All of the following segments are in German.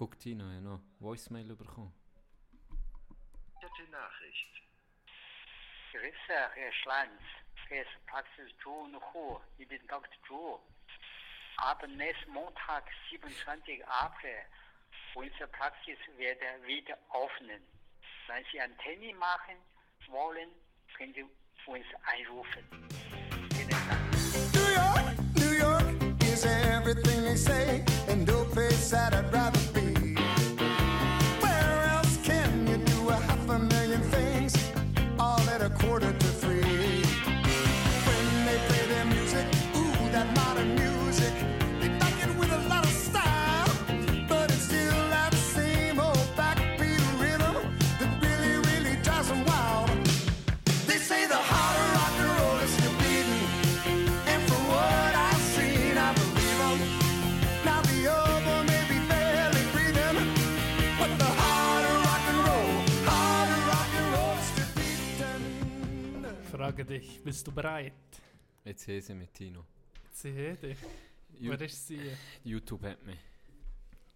guck Tino, ja noch Voicemail bekommen. Vierte Nachricht. Grüße, Herr Schlanz. Hier ist Praxis Zhu Hu. Ich bin Dr. Zhu. Ab nächsten Montag, 27. April, unsere Praxis wird wieder öffnen. Wenn Sie einen Termin machen wollen, können Sie uns anrufen. Vielen Dank. Everything they say, and no place that I'd rather be. Frage dich, bist du bereit? Jetzt sehe sie mit Tino. Sie dich. Ju- Wer ist sie? YouTube hat mich.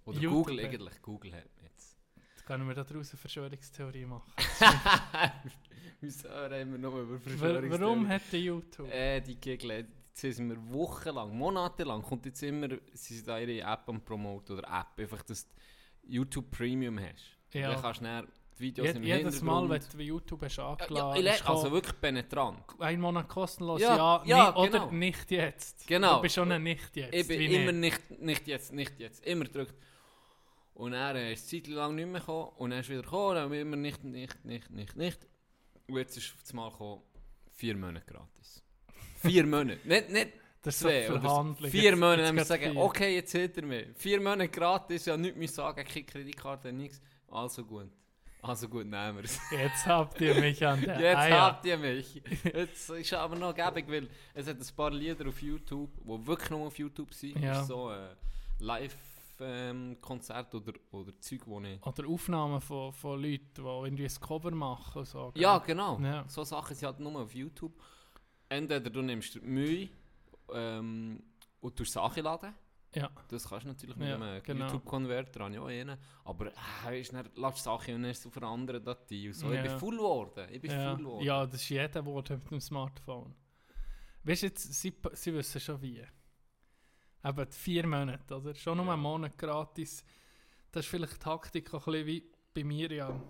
Oder YouTube Google hat- eigentlich. Google hat mich jetzt. Jetzt können wir da draußen eine Verschwörungstheorie machen. Wieso reden wir noch über Verschwörungstheorien? Warum hat der YouTube? Äh, die Gegner, jetzt sind wir wochenlang, monatelang, kommt jetzt immer, sie sind da ihre App am Promoten oder App, einfach, dass du YouTube Premium hast. Ja. Dann kannst du die Videos Jed im jedes Mal, wenn Hintergrund- du YouTube hast ja, angeladen ja, le- also wirklich penetrant. ein Monat kostenlos, Ja, ja, ja, ni- oder genau. nicht jetzt. Genau. Du bist schon ein nicht jetzt. Ich bin immer nicht. nicht, nicht jetzt, nicht jetzt, immer gedrückt. Und er ist eine Zeit lang nicht mehr gekommen und er ist wieder gekommen, dann immer nicht, nicht, nicht, nicht, nicht. Und jetzt ist auf einmal gekommen, vier Monate gratis. Vier Monate, nicht, nicht Das ist zwei, so oder vier Jetzt- Monate, jetzt geht's sagen, vier. okay, jetzt hat er mich. Vier Monate gratis, ja nichts mehr sagen, keine Kreditkarte, nichts. Also gut, also gut, nehmen wir es. Jetzt habt ihr mich an der Jetzt Eier. habt ihr mich. Jetzt ist aber noch gäbig, weil es hat ein paar Lieder auf YouTube, die wirklich nur auf YouTube sind. Ja. So äh, Live-Konzert oder, oder Zeug, wo ich... Oder Aufnahmen von, von Leuten, die irgendwie ein Cover machen. So, gell? Ja, genau. Ja. So Sachen sind halt nur auf YouTube. Entweder du nimmst Mühe ähm, und tust Sachen laden. Ja. Das kannst du natürlich mit Ja, einem genau. YouTube-Converter, ich auch einen. Aber äh, ist dann, lässt Sachen und dann ist es auf einer anderen Datei. So. Ich Ja. bin full geworden. Ich bin Ja. full geworden. ja, das ist jeder Wort mit dem Smartphone. Weißt du, jetzt, sie, sie wissen schon wie. Eben vier Monate, oder? Schon nur Ja. einen Monat gratis. Das ist vielleicht die Taktik ein bisschen wie bei mir ja.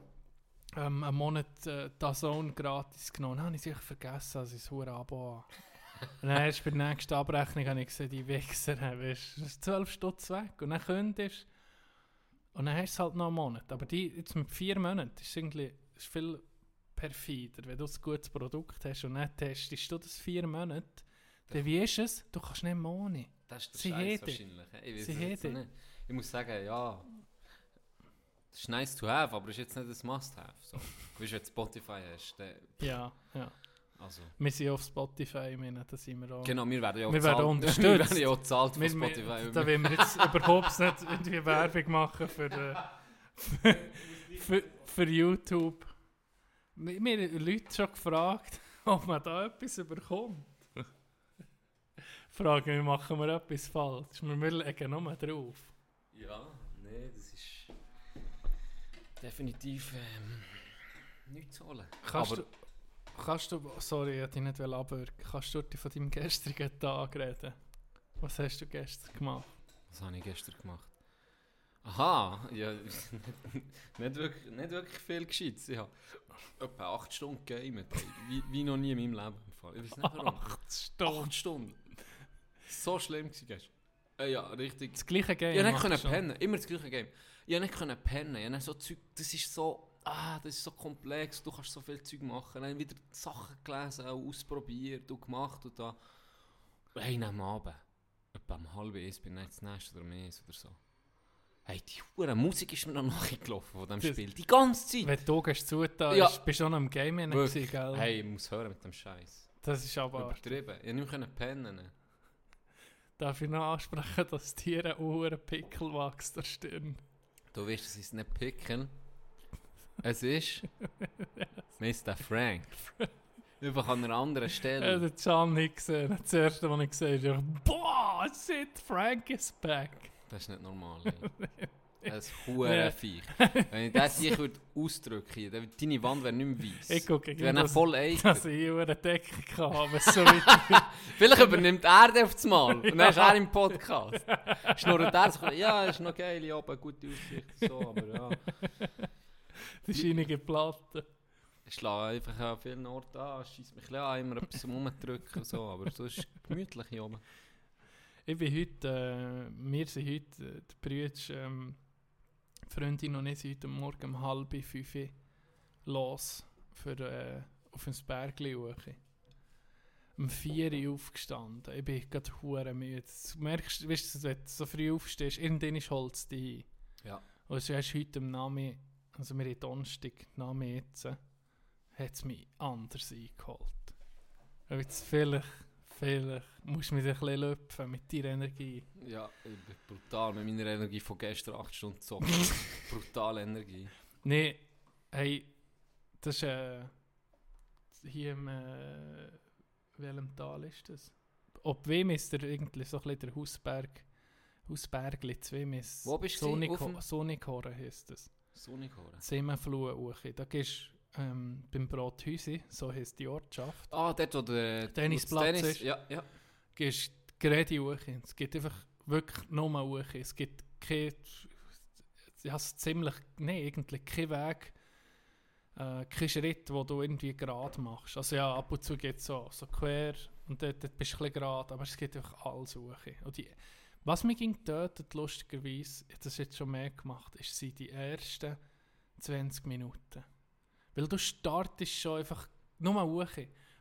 Ähm, einen Monat äh, Dazone gratis genommen. Dann habe ich sicher vergessen, dass ich das Abo habe. Und dann erst bei der nächsten Abrechnung habe ich gesehen, die Wichser, weißt du, das ist 12 Stutz weg. Und dann könntest und dann hast du es halt noch einen Monat. Aber die, jetzt mit vier Monaten ist irgendwie ist viel perfider, wenn du ein gutes Produkt hast und dann testest du das vier Monate. Dann wie ist es? Du kannst nicht mehr ohne. Das ist der Sie Scheiß wahrscheinlich. Ich, Sie es jetzt nicht. ich muss sagen, ja, das ist nice to have, aber ist jetzt nicht ein Must-have. So. Weißt du, wenn du Spotify hast, dann, Ja, ja. Also... Wir sind auf Spotify, ich meine, da sind wir auch. Genau, wir werden ja auch Wir werden unterstützt. Wir werden ja auch gezahlt von Spotify. wir, da wollen wir jetzt überhaupt nicht irgendwie Werbung machen für, äh, für, für, für YouTube. Wir wir haben Leute schon gefragt, ob man da etwas überkommt. Fragen wir, machen wir etwas falsch? Wir legen nur drauf. Ja, nee, das ist definitiv ähm, nichts zu holen. Kannst aber du, kannst du, sorry, ich wollte dich nicht abwürgen, kannst du dir von deinem gestrigen Tag reden? Was hast du gestern gemacht? was habe ich gestern gemacht? Aha, ja, nicht, wirklich, nicht wirklich viel Gescheites. Ich habe etwa 8 Stunden gegamet, wie, wie noch nie in meinem Leben. Ich weiß nicht warum. Acht Stunden. 8 Stunden. So schlimm gewesen gestern. Äh, ja, richtig. Das gleiche Game. Ich konnte nicht pennen, immer das gleiche Game. Ich konnte nicht pennen. Ich habe so Zeug, das ist so, ah, das ist so komplex, du kannst so viel Zeug machen. Dann wieder Sachen gelesen, auch ausprobiert und gemacht und da. Und hey, am Abend, etwa um halb eins, bin ich jetzt nächste oder mehr oder so. Hey, die hure Musik ist mir noch nachgelaufen von diesem Das- Spiel. Die ganze Zeit. Wenn du gehst zu da Ja. bist, du schon am Game gewesen, gell? Hey, ich muss hören mit dem Scheiß. Das ist aber... Übertrieben. Ich nicht mehr pennen. Darf ich noch ansprechen, dass Tiere Uhren Pickel wächst der Stirn? Du weißt, es ist nicht Pickel. Es ist Mr. Frank. Einfach an einer anderen Ich Stelle. habe den Can nicht gesehen. Das erste, was ich gesehen habe, boah, shit, Frank is back. Das ist nicht normal. Ein Hurenviech. Wenn ich das hier ausdrücken würde, deine Wand wäre nicht mehr weiss. Ich gucke gegen wäre voll eitel. dass ich eine Decke habe, so Vielleicht übernimmt er den auf das Mal. Und dann ist er im Podcast. Schnurrt er so, ja, ist noch geil, ja, gute Aussicht. So, aber ja. die scheinige Platte. Ich schlage einfach an vielen Orten an, schießt mich ein an, immer etwas Rumdrücken und so. Aber so ist gemütlich hier oben. Ich bin heute, äh, wir sind heute, äh, die Brüder, ähm, Freundin und ich sind heute Morgen um halb fünf los für, äh, auf ein Bergli. Um vier Uhr aufgestanden. Ich bin gerade hure müde. Du merkst, weißt du, wenn du so früh aufstehst, irgendwann ist Holz dich. Ja. Und es ist heute am Name, also wir haben Donnerstag, Name jetzt, hat es mich anders eingeholt. Und jetzt vielleicht, vielleicht musst du mich ein bisschen löpfen mit deiner Energie. Ja, ich bin brutal mit meiner Energie von gestern 8 Stunden zocken. Brutale Energie. Nee, hey, das ist äh, hier im, äh, welchem Tal ist das? Ob wem ist der irgendwie so ein bisschen der Hausberg, Hausbergli, zwei ist Wo bist du? Auf dem- Sonikhorn heisst das. Sonnenkohle. Zemenfluhe hoch. Da gehst du ähm, beim Brothäusi, so heisst die Ortschaft, Ah, dort, wo der Tennisplatz das ist. Ja, ja. gehst du gerade hoch. Es gibt einfach wirklich nur hoch. Es gibt kein, ja, ist ziemlich, nein, eigentlich kein Weg, äh, kein Schritt, wo du irgendwie gerade machst. Also ja, ab und zu geht es so, so quer und dort, dort bist du ein bisschen gerade, aber es geht einfach alles hoch. Und die, was mich ging tötet, lustigerweise, das jetzt schon mehr gemacht, ist sind die ersten 20 Minuten. Weil du startest schon einfach nur hoch.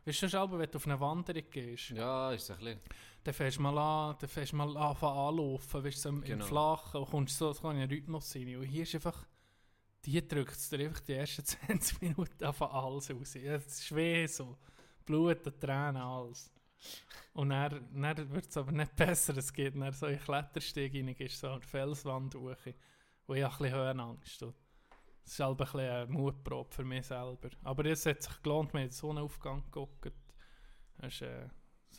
Weißt du, schon, wenn du auf eine Wanderung gehst, Ja, ist ein bisschen. dann fährst du mal an, dann fährst du mal anfangen anlaufen, weißt du, im, Genau. im Flachen und kommst so, so in einen Rhythmus rein. Und hier ist einfach, die drückt es dir einfach die ersten 20 Minuten einfach alles raus. Es ist weh so. Blut, und Tränen, alles. Und dann, dann wird es aber nicht besser. Es geht dann so in Klettersteg rein, gehst so die Felswand hoch, wo ich ein bisschen Höhenangst habe. Das ist halt ein bisschen eine Mutprobe für mich selber. Aber es hat sich gelohnt, wir haben den Sonnenaufgang geguckt. Das war äh,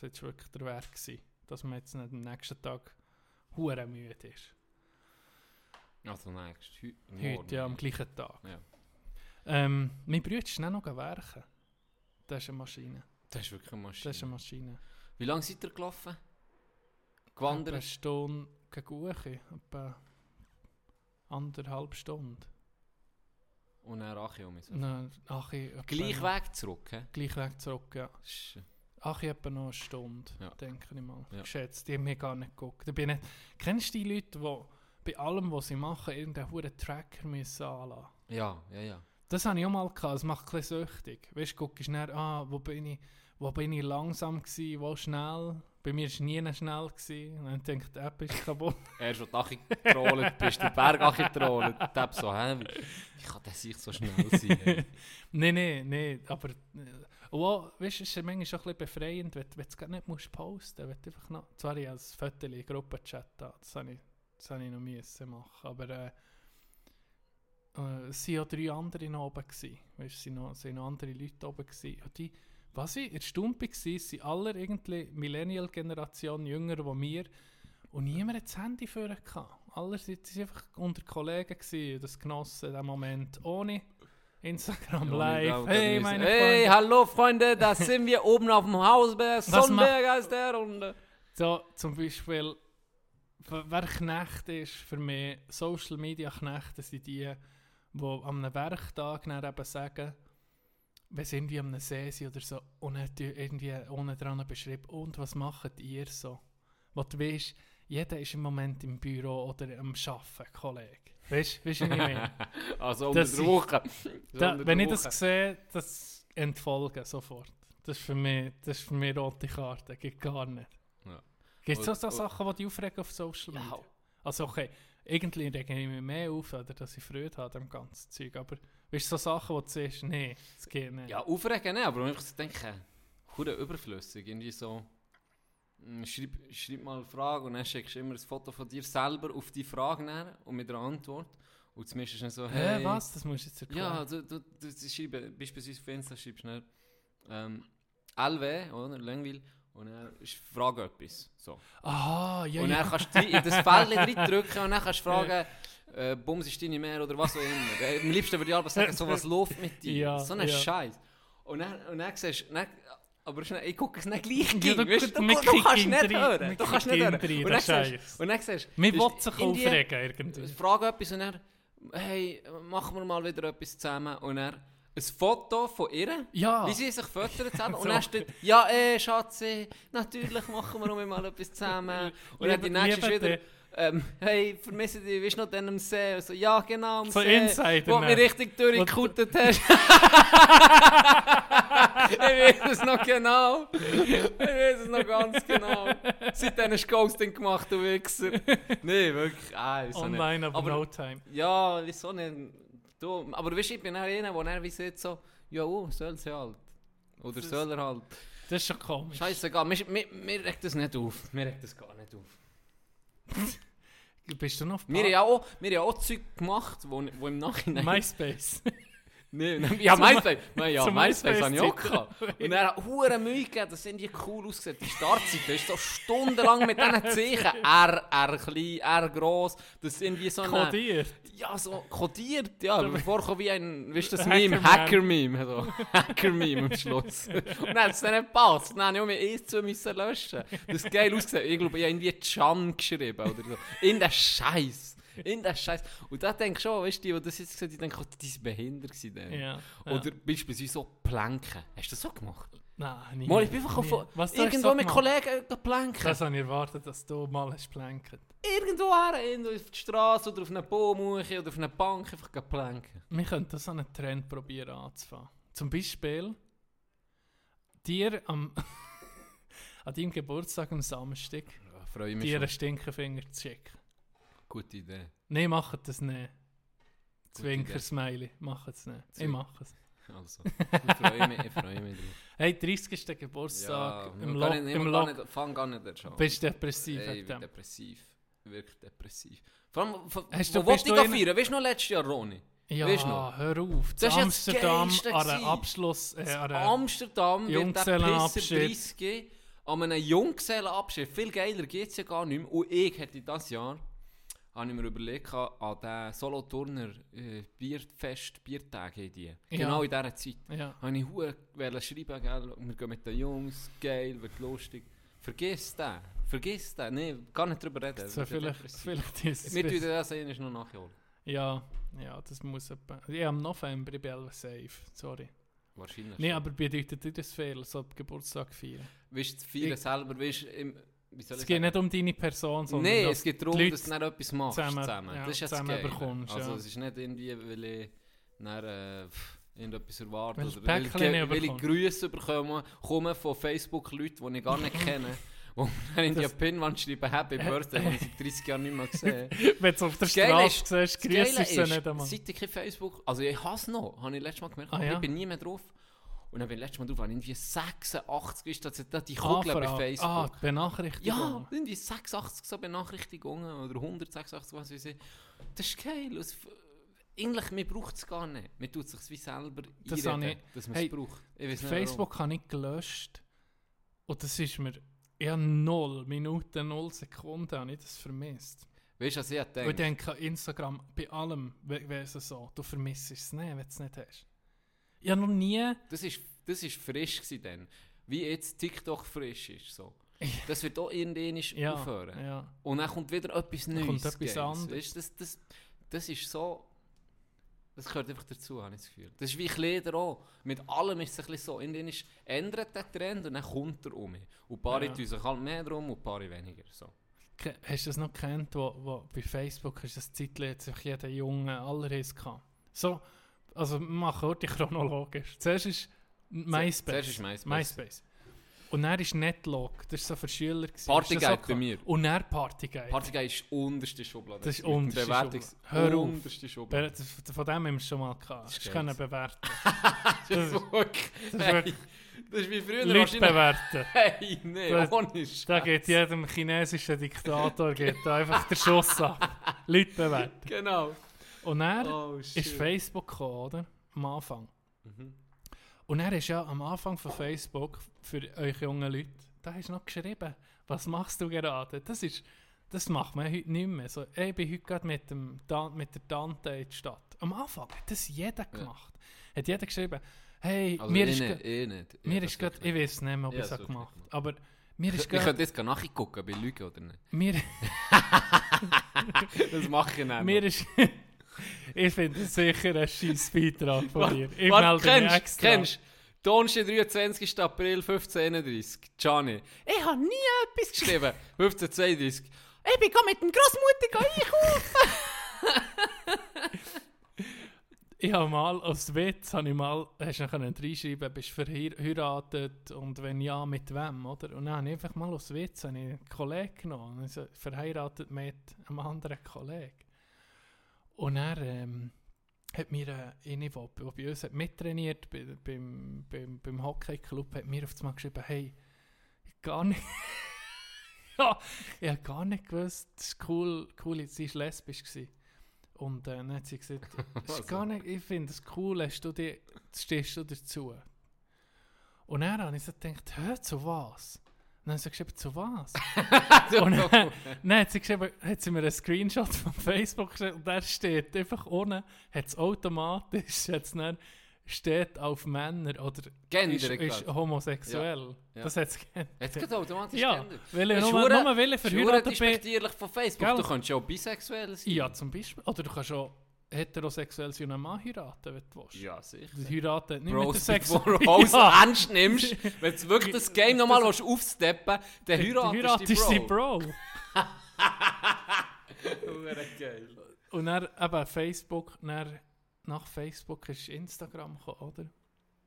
das wirklich der Wert, gewesen, dass man jetzt nicht am nächsten Tag hure müde ist. Also nächst. Heu Heute, ja, am gleichen Tag. Ja. Ähm, mein Bruder ist dann noch werken. Das ist eine Maschine. Das ist wirklich eine Maschine. Das ist eine Maschine. Wie lange seid ihr gelaufen? Etwa eine Gewandert? Stunde gegen Uche. Etwa anderthalb Stunden. Und dann Achi um mich. Dann, Achi, Gleich Weg zurück, hä? Gleich Weg zurück, ja. Ist- Achi etwa noch eine Stunde, Ja. denke ich mal. Ja. Geschätzt, die haben mir gar nicht geguckt. Ich bin nicht, kennst du die Leute, die bei allem, was sie machen, irgendeinen hohen Tracker müssen anlassen Ja, ja, ja. Das habe ich auch mal gehabt, das macht ein bisschen süchtig. Weißt du, guckst schnell, ah, wo bin ich, wo bin ich langsam gewesen, wo schnell. Bei mir war nie schnell. Gewesen. Und dann denke ich, die App ist kaputt. Erst als du Achi getrollt bist, den Berg Achi getrollt. Ich hab so, hä? Wie kann der sich so schnell sein? Nein, nein, nein, aber... äh, Und auch, weißt du, es ist manchmal schon ein bisschen befreiend, wenn, wenn du es gar nicht musst posten musst. einfach noch... Zwar ich als Foto in Gruppenchat da, das habe ich, das habe ich noch müssen machen, aber... Äh, äh, es waren auch drei andere oben. Gewesen. Weißt, es waren noch, es waren noch andere Leute oben. Gewesen. Und die, was ich erstaunt war, sind alle irgendwie Millennial-Generation jünger als wir. Und niemand hat das Handy für gehabt. Alle sind einfach unter Kollegen gewesen, das genossen, den Moment, ohne Instagram Ja, Live. hey, meine hey, Freunde. hallo Freunde, da sind wir oben auf dem Hausberg. Sonnenberg heißt der. Und, äh, So, zum Beispiel, wer Knecht ist für mich, Social Media Knechte sind die, die an einem Werktag eben sagen, wenn sie irgendwie am See sind oder so, und irgendwie unten dran beschreiben, und was macht ihr so? Wo du weißt, jeder ist im Moment im Büro oder am Arbeiten, Kollege. Weißt du, weißt du, was ich meine? also unter Das der Woche. Da, wenn ich das sehe, das entfolgen sofort. Das ist für mich, das ist für mich rote Karte, geht gar nicht. Ja. Gibt es auch so Sachen, die dich aufregen auf Social Ja. Media? Also okay, irgendwie rege ich mich mehr auf, oder dass ich Freude habe am ganzen Zeug, aber weißt du, so Sachen, wo du siehst, nee, das geht nicht. Ja, aufregen nicht, aber einfach so denken, hure überflüssig. Irgendwie so, mm, schreib, schreib mal eine Frage und dann schickst du immer ein Foto von dir selber auf die Frage näher und mit einer Antwort. Und zumindest ist dann so, Hä, hey, was? Das musst du jetzt erklären. Ja, du, du, du, du schreibst, beispielsweise auf Insta schreibst du ähm, LW, oder, Langweil, und dann die Frage etwas. So. Aha, ja, und ja. dann kannst du in das Feld reindrücken und dann kannst du fragen, äh, Bums ist deine Mehr oder was auch immer. Am liebsten würde ich aber sagen, so was läuft mit dir. Ja, so ein ja. Scheiß. Und dann, und dann siehst du, aber ich gucke es nicht gleich Ja, gegen, du- weißt du, du- du, wir du kannst nicht hören. wir Du kannst nicht hören. Und dann siehst Scheiß. du, siehst will ist sich aufregen irgendwie. Frage etwas und er, hey, machen wir mal wieder etwas zusammen. Und er, ein Foto von ihr, Ja. wie sie sich füttern zusammen. So. Und dann steht, ja, eh, Schatzi, natürlich machen wir mal etwas zusammen. Und dann die nächste ist wieder, ähm, hey, vermisse dich, bist du noch dann am See? Und So, ja, genau, am So See. Insider, Wo du mich richtig durchgekuttet hast. ich weiß es noch genau. Ich weiß es noch ganz genau. Seitdem hast du Ghosting gemacht, du Wichser. Nee, wirklich. Ah, so. Online, aber, aber no time. Ja, wieso nicht? Du, aber weißt du, ich bin auch einer, der er wie sieht so, ja, oh, soll sie halt. Oder soll er halt. Das ist schon komisch. Scheißegal, mir, mir, mir regt das nicht auf. Mir regt das gar nicht auf. Bist du noch Wir haben ja auch, wir haben auch Zeug gemacht, wo, wo im Nachhinein... MySpace? Nee, nee, ja, MySpace. Nein, ja, MySpace habe ich auch gehabt. Und er hat hure Mühe gegeben, das sind die cool ausgesehen. Die Startseite ist so stundenlang mit diesen Zeichen. R, R klein, R gross. Das ist irgendwie so eine... Kodiert? Ja, so kodiert, ja. Aber vorkommen wie ein, wie ist das. Meme? Hacker-Meme. So. Hacker-Meme am Schluss. Und dann hat es dann nicht gepasst. Dann habe ich mir eins zu müssen löschen. Das ist geil ausgesehen. Ich glaube, ich habe irgendwie Chan geschrieben oder so. In der Scheiß. In der Scheiß. Und da denke ich schon, weißt du, die, die das jetzt gesagt haben, die denken, oh, die sind behindert gewesen. Ja. Oder beispielsweise so Planken. Hast du das so gemacht? Nein, nie. Mal, ich bin einfach auf, Was du irgendwo mit? Kollegen planken. Das habe ich erwartet, dass du mal hast planken. Irgendwo her, auf die Straße oder auf einer Baumuche oder auf einer Bank einfach gehen planken. Wir könnten so einen Trend probieren anzufangen. Zum Beispiel dir am an deinem Geburtstag am Samstag Ja, freue mich dir einen Stinkefinger zu schicken. Gute Idee. Nein, macht das nicht. Zwinker-Smiley, macht es nicht. Ich Zwink- mache es. Also, ich freue mich, ich freue mich drauf. Hey, 30. Geburtstag Ja, im nicht- Im gehen nicht- Fang gar nicht an. schon. Bist du depressiv Ey, wegen ich bin depressiv. Wirklich depressiv. Vor allem, von- Hast wo du- wollte ich feiern? Weißt du noch letztes Jahr, Ronny? Ja, du noch? hör auf. Das Das ist Amsterdam an gewesen. Abschluss. Äh, an Amsterdam wird der Pisser Junggesellenabschied. 30 geben. An einem Junggesellenabschied. Viel geiler geht es ja gar nicht mehr. Und ich hätte dieses Jahr, habe ich mir überlegt, an den Solothurner äh, Bierfest, Biertage in die. Genau in dieser Zeit. ja. Habe ich hure wollen schreiben, gell? wir gehen mit den Jungs, geil, wird lustig. Vergiss den, vergiss den, nee, gar nicht drüber reden. So ja vielleicht, vielleicht ist es Wir tun das sehen, ist noch nachgeholt. Ja, ja, das muss etwa. Ja, im November ich bin ich safe. Sorry. Wahrscheinlich. Nee, schon. aber bedeutet dir das viel, so Geburtstag feiern? Weißt du, das Feiern selber, weißt du, Es ich geht sagen? nicht um deine Person, sondern Nein, es geht darum, dass du dann etwas machst zusammen- zusammen. ja, Das ist zusammen geil. bekommst, Also ja. es ist nicht irgendwie, weil ich dann, äh, irgendetwas erwarte. Weil oder weil, ich, weil ich. Grüße bekomme, komme von Facebook-Leuten, die ich gar nicht kenne. Wo dann in die Das- Pinwand schreiben, Happy Birthday, die ich seit 30 Jahren nicht mehr gesehen Wenn du auf der Das Straße siehst, Das grüßt du sie nicht einmal. seit ich kein Facebook, also ich hasse es noch, habe ich letztes Mal gemerkt, Ah, ja? ich bin nie mehr drauf. Und dann bin ich letztes Mal drauf, habe irgendwie 86 ist das da die Kugel bei Anfrage. Facebook. Ah, die Benachrichtigung. Ja, irgendwie 86 so Benachrichtigungen oder 186, was weiß ich. Das ist geil. Es, eigentlich, man braucht es gar nicht. Man tut es sich wie selber Das einreden, ich- dass man hey, es braucht. Ich weiss nicht Facebook habe ich gelöscht. Und das ist mir... Ich habe null Minuten, null Sekunden habe ich das vermisst. Weißt du, was ich Und ich denke? denke, Instagram, bei allem wäre es so. Du vermisst es nicht, wenn du es nicht hast. Habe noch nie... Das ist, das ist frisch gewesen dann. Wie jetzt TikTok frisch ist. So. Das wird auch irgendwann Ja, aufhören. ja. Und dann kommt wieder etwas Neues. kommt etwas anderes. Weißt, das, das, das ist so. Das gehört einfach dazu, habe ich das Gefühl. Das ist wie Kleider auch. Mit allem ist es ein bisschen so. Irgendwann ist, ändert der Trend und dann kommt er um. Und ein paar Ja. tun sich halt mehr drum und ein paar weniger. So. Hast du das noch gekannt, wo, wo bei Facebook hast du das hat sich jeder Junge alles gehabt? So, also machen heute chronologisch. Zuerst ist MySpace. zuerst ist MySpace. MySpace. Und dann ist Netlog, das war so für Schüler. Partyguide auch bei mir. Und dann Partyguide. Partyguide ist unterste Schublade. Das ist unterste Schublade. Hör auf. Unterste Schublade. Von dem haben wir schon mal gehabt. Das Das können bewerten. Das ist wirklich. Das ist wirklich das ist wie früher Leute bewerten. Hey, nee, Das- ohne Da Scheiß. geht jedem chinesischen Diktator geht da einfach der Schuss ab. Leute bewerten. Genau. Und dann Oh, ist. Facebook gekommen, oder? Am Anfang. Mhm. Und er ist ja am Anfang von Facebook für euch jungen Leute, da hast du noch geschrieben, was machst du gerade? Das ist, Das macht man heute nicht mehr. So, ich bin heute gerade mit, dem, mit der Tante in die Stadt. Am Anfang hat das jeder gemacht. Hat jeder geschrieben, hey, Also mir ich ist, nicht, grad- ich nicht. mir das ist gerade, wirklich ich weiß nicht mehr, ob Ja, ich es habe gemacht gemacht. aber mir ist Ich gerade, könnte jetzt nachgucken, bei Lügen oder nicht. mir, Das mache ich nicht. mir ist, ich finde es sicher ein scheiß Beitrag von dir. Ich Warte, melde mich kennst, extra. kennst Donnerstag, 23. April 1531. Gianni. Ich habe nie etwas geschrieben. 1532. Ich bin mit dem Grossmutter einkaufen. Ich habe mal, als Witz, habe ich mal, hast du noch reinschreiben, bist du verheiratet und wenn ja, mit wem, oder? Und dann habe ich einfach mal als Witz habe ich einen Kollegen genommen, also verheiratet mit einem anderen Kollegen. Und er ähm, hat mir, äh, eine, der bei uns hat mittrainiert, bei, beim, beim, beim Hockeyclub, hat mir auf einmal geschrieben, hey, ich gar nicht... ja, ich habe gar nicht gewusst, das ist cool, cool sie war lesbisch. Gewesen. Und äh, dann hat sie gesagt, das ist gar nicht, ich finde es cool, hast du die, stehst du dazu. Und dann habe ich so gedacht, hör zu was? Dann hat sie geschrieben, zu was? und dann, dann hat, sie geschrieben, hat sie mir einen Screenshot von Facebook geschickt und der steht einfach unten, hat es automatisch, hat's dann, steht auf Männer oder Gender, ist, ist gerade. homoseksuell. Ja. Das hat es geändert. Jetzt geht automatisch Ja, geändert. weil ich Das ist nur, nur weil ich Das ist verheiratet bin. despektierlich von Facebook. Gell? Du könntest ja auch bisexuell sein. Ja, zum Beispiel. Oder du kannst auch heterosexuell sein und einen Mann heiraten, wenn du willst. Ja, sicher. Das heiraten nicht Bros, mit der Sex... bevor du alles ernst nimmst, wenn du wirklich das Game nochmal willst aufsteppen dann heiratest du die die Bro. Bro. Hure geil. Und dann eben Facebook, dann, nach Facebook ist Instagram gekommen, oder?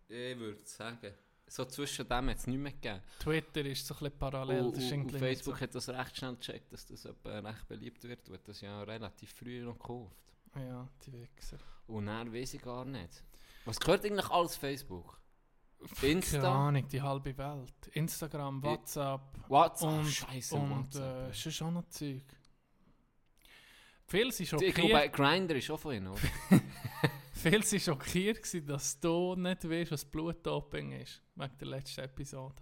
Ich würde sagen, so zwischen dem hat es nicht mehr gegeben. Twitter ist so ein bisschen parallel. Und, und, und Facebook so. hat das recht schnell gecheckt, dass das recht beliebt wird. Du hast das ja relativ früh noch gekauft. Ja, die Wichser. Und dann weiß ich gar nicht. Was gehört eigentlich alles Facebook? Keine Insta, Ahnung, die halbe Welt. Instagram, WhatsApp WhatsApp, und, Scheiße, und WhatsApp. äh, schon schon noch Zeug. Viele sind ich glaube, schockiert, Grindr ist auch von ihnen, oder? viele sind schockiert gewesen, dass du nicht weißt, was Blutdoping ist. Wegen der letzten Episode.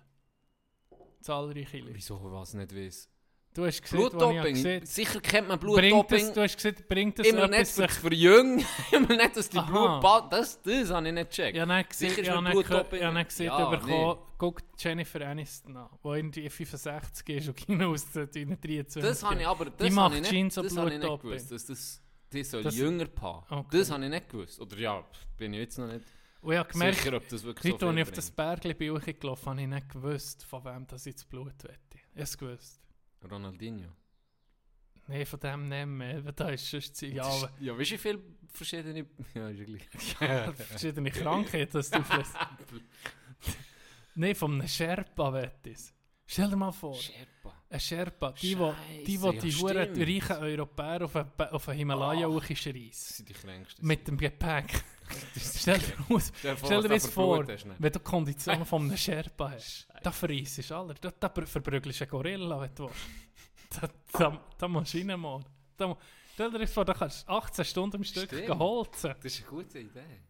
Zahlreiche Leute. Wieso, was nicht weiß? Du hast gesehen, Blutdoping? gesehen Sicher kennt man Blutdoping. du hast gesagt, bringt es Immer nicht etwas, für sich- das Verjüngen, immer nicht, dass die Aha. Blut... Das, das habe ich nicht gecheckt. Habe nicht gesehen, Sicher ist Blutdoping- nicht gesehen, Ja, bekommen, guck Jennifer Aniston an, die irgendwie 65 ist und Kino aus den 23. Das habe ich aber das Die macht ich nicht, das habe ich nicht gewusst, dass das, die soll Das- jünger paar. Okay. Das habe ich nicht gewusst. Oder ja, bin ich jetzt noch nicht Und ich habe gemerkt, sicher, ob das wirklich heute, so als ich auf das Bergli bin hochgelaufen habe ich nicht gewusst, von wem das das Blut wette. Ich habe es gewusst. Ronaldinho. Nein, von dem nicht mehr, weil da ist sonst ja, aber ja, weißt du, wie viele verschiedene... Ja, ist ja gleich. verschiedene Krankheiten, das du vielleicht... Nein, von einem Sherpa es. Stell dir mal vor, Sherpa. ein Sherpa, die, wo, die, die ja, huren stimmt. reichen Europäer auf einen, auf einen Himalaya Ah. hochreissen. Das sind die kränksten. Mit dem Gepäck. Stell dir, aus, Stell dir vor, das ne? wenn du Konditionen von einem Sherpa hast. Da verreissest du alle. Da, da verprügelst du einen Gorilla, wenn du willst. Da, da, da musst du rein, Mann. Da, stell dir das vor, da kannst du 18 Stunden am Stück geholzen. Das ist eine gute Idee.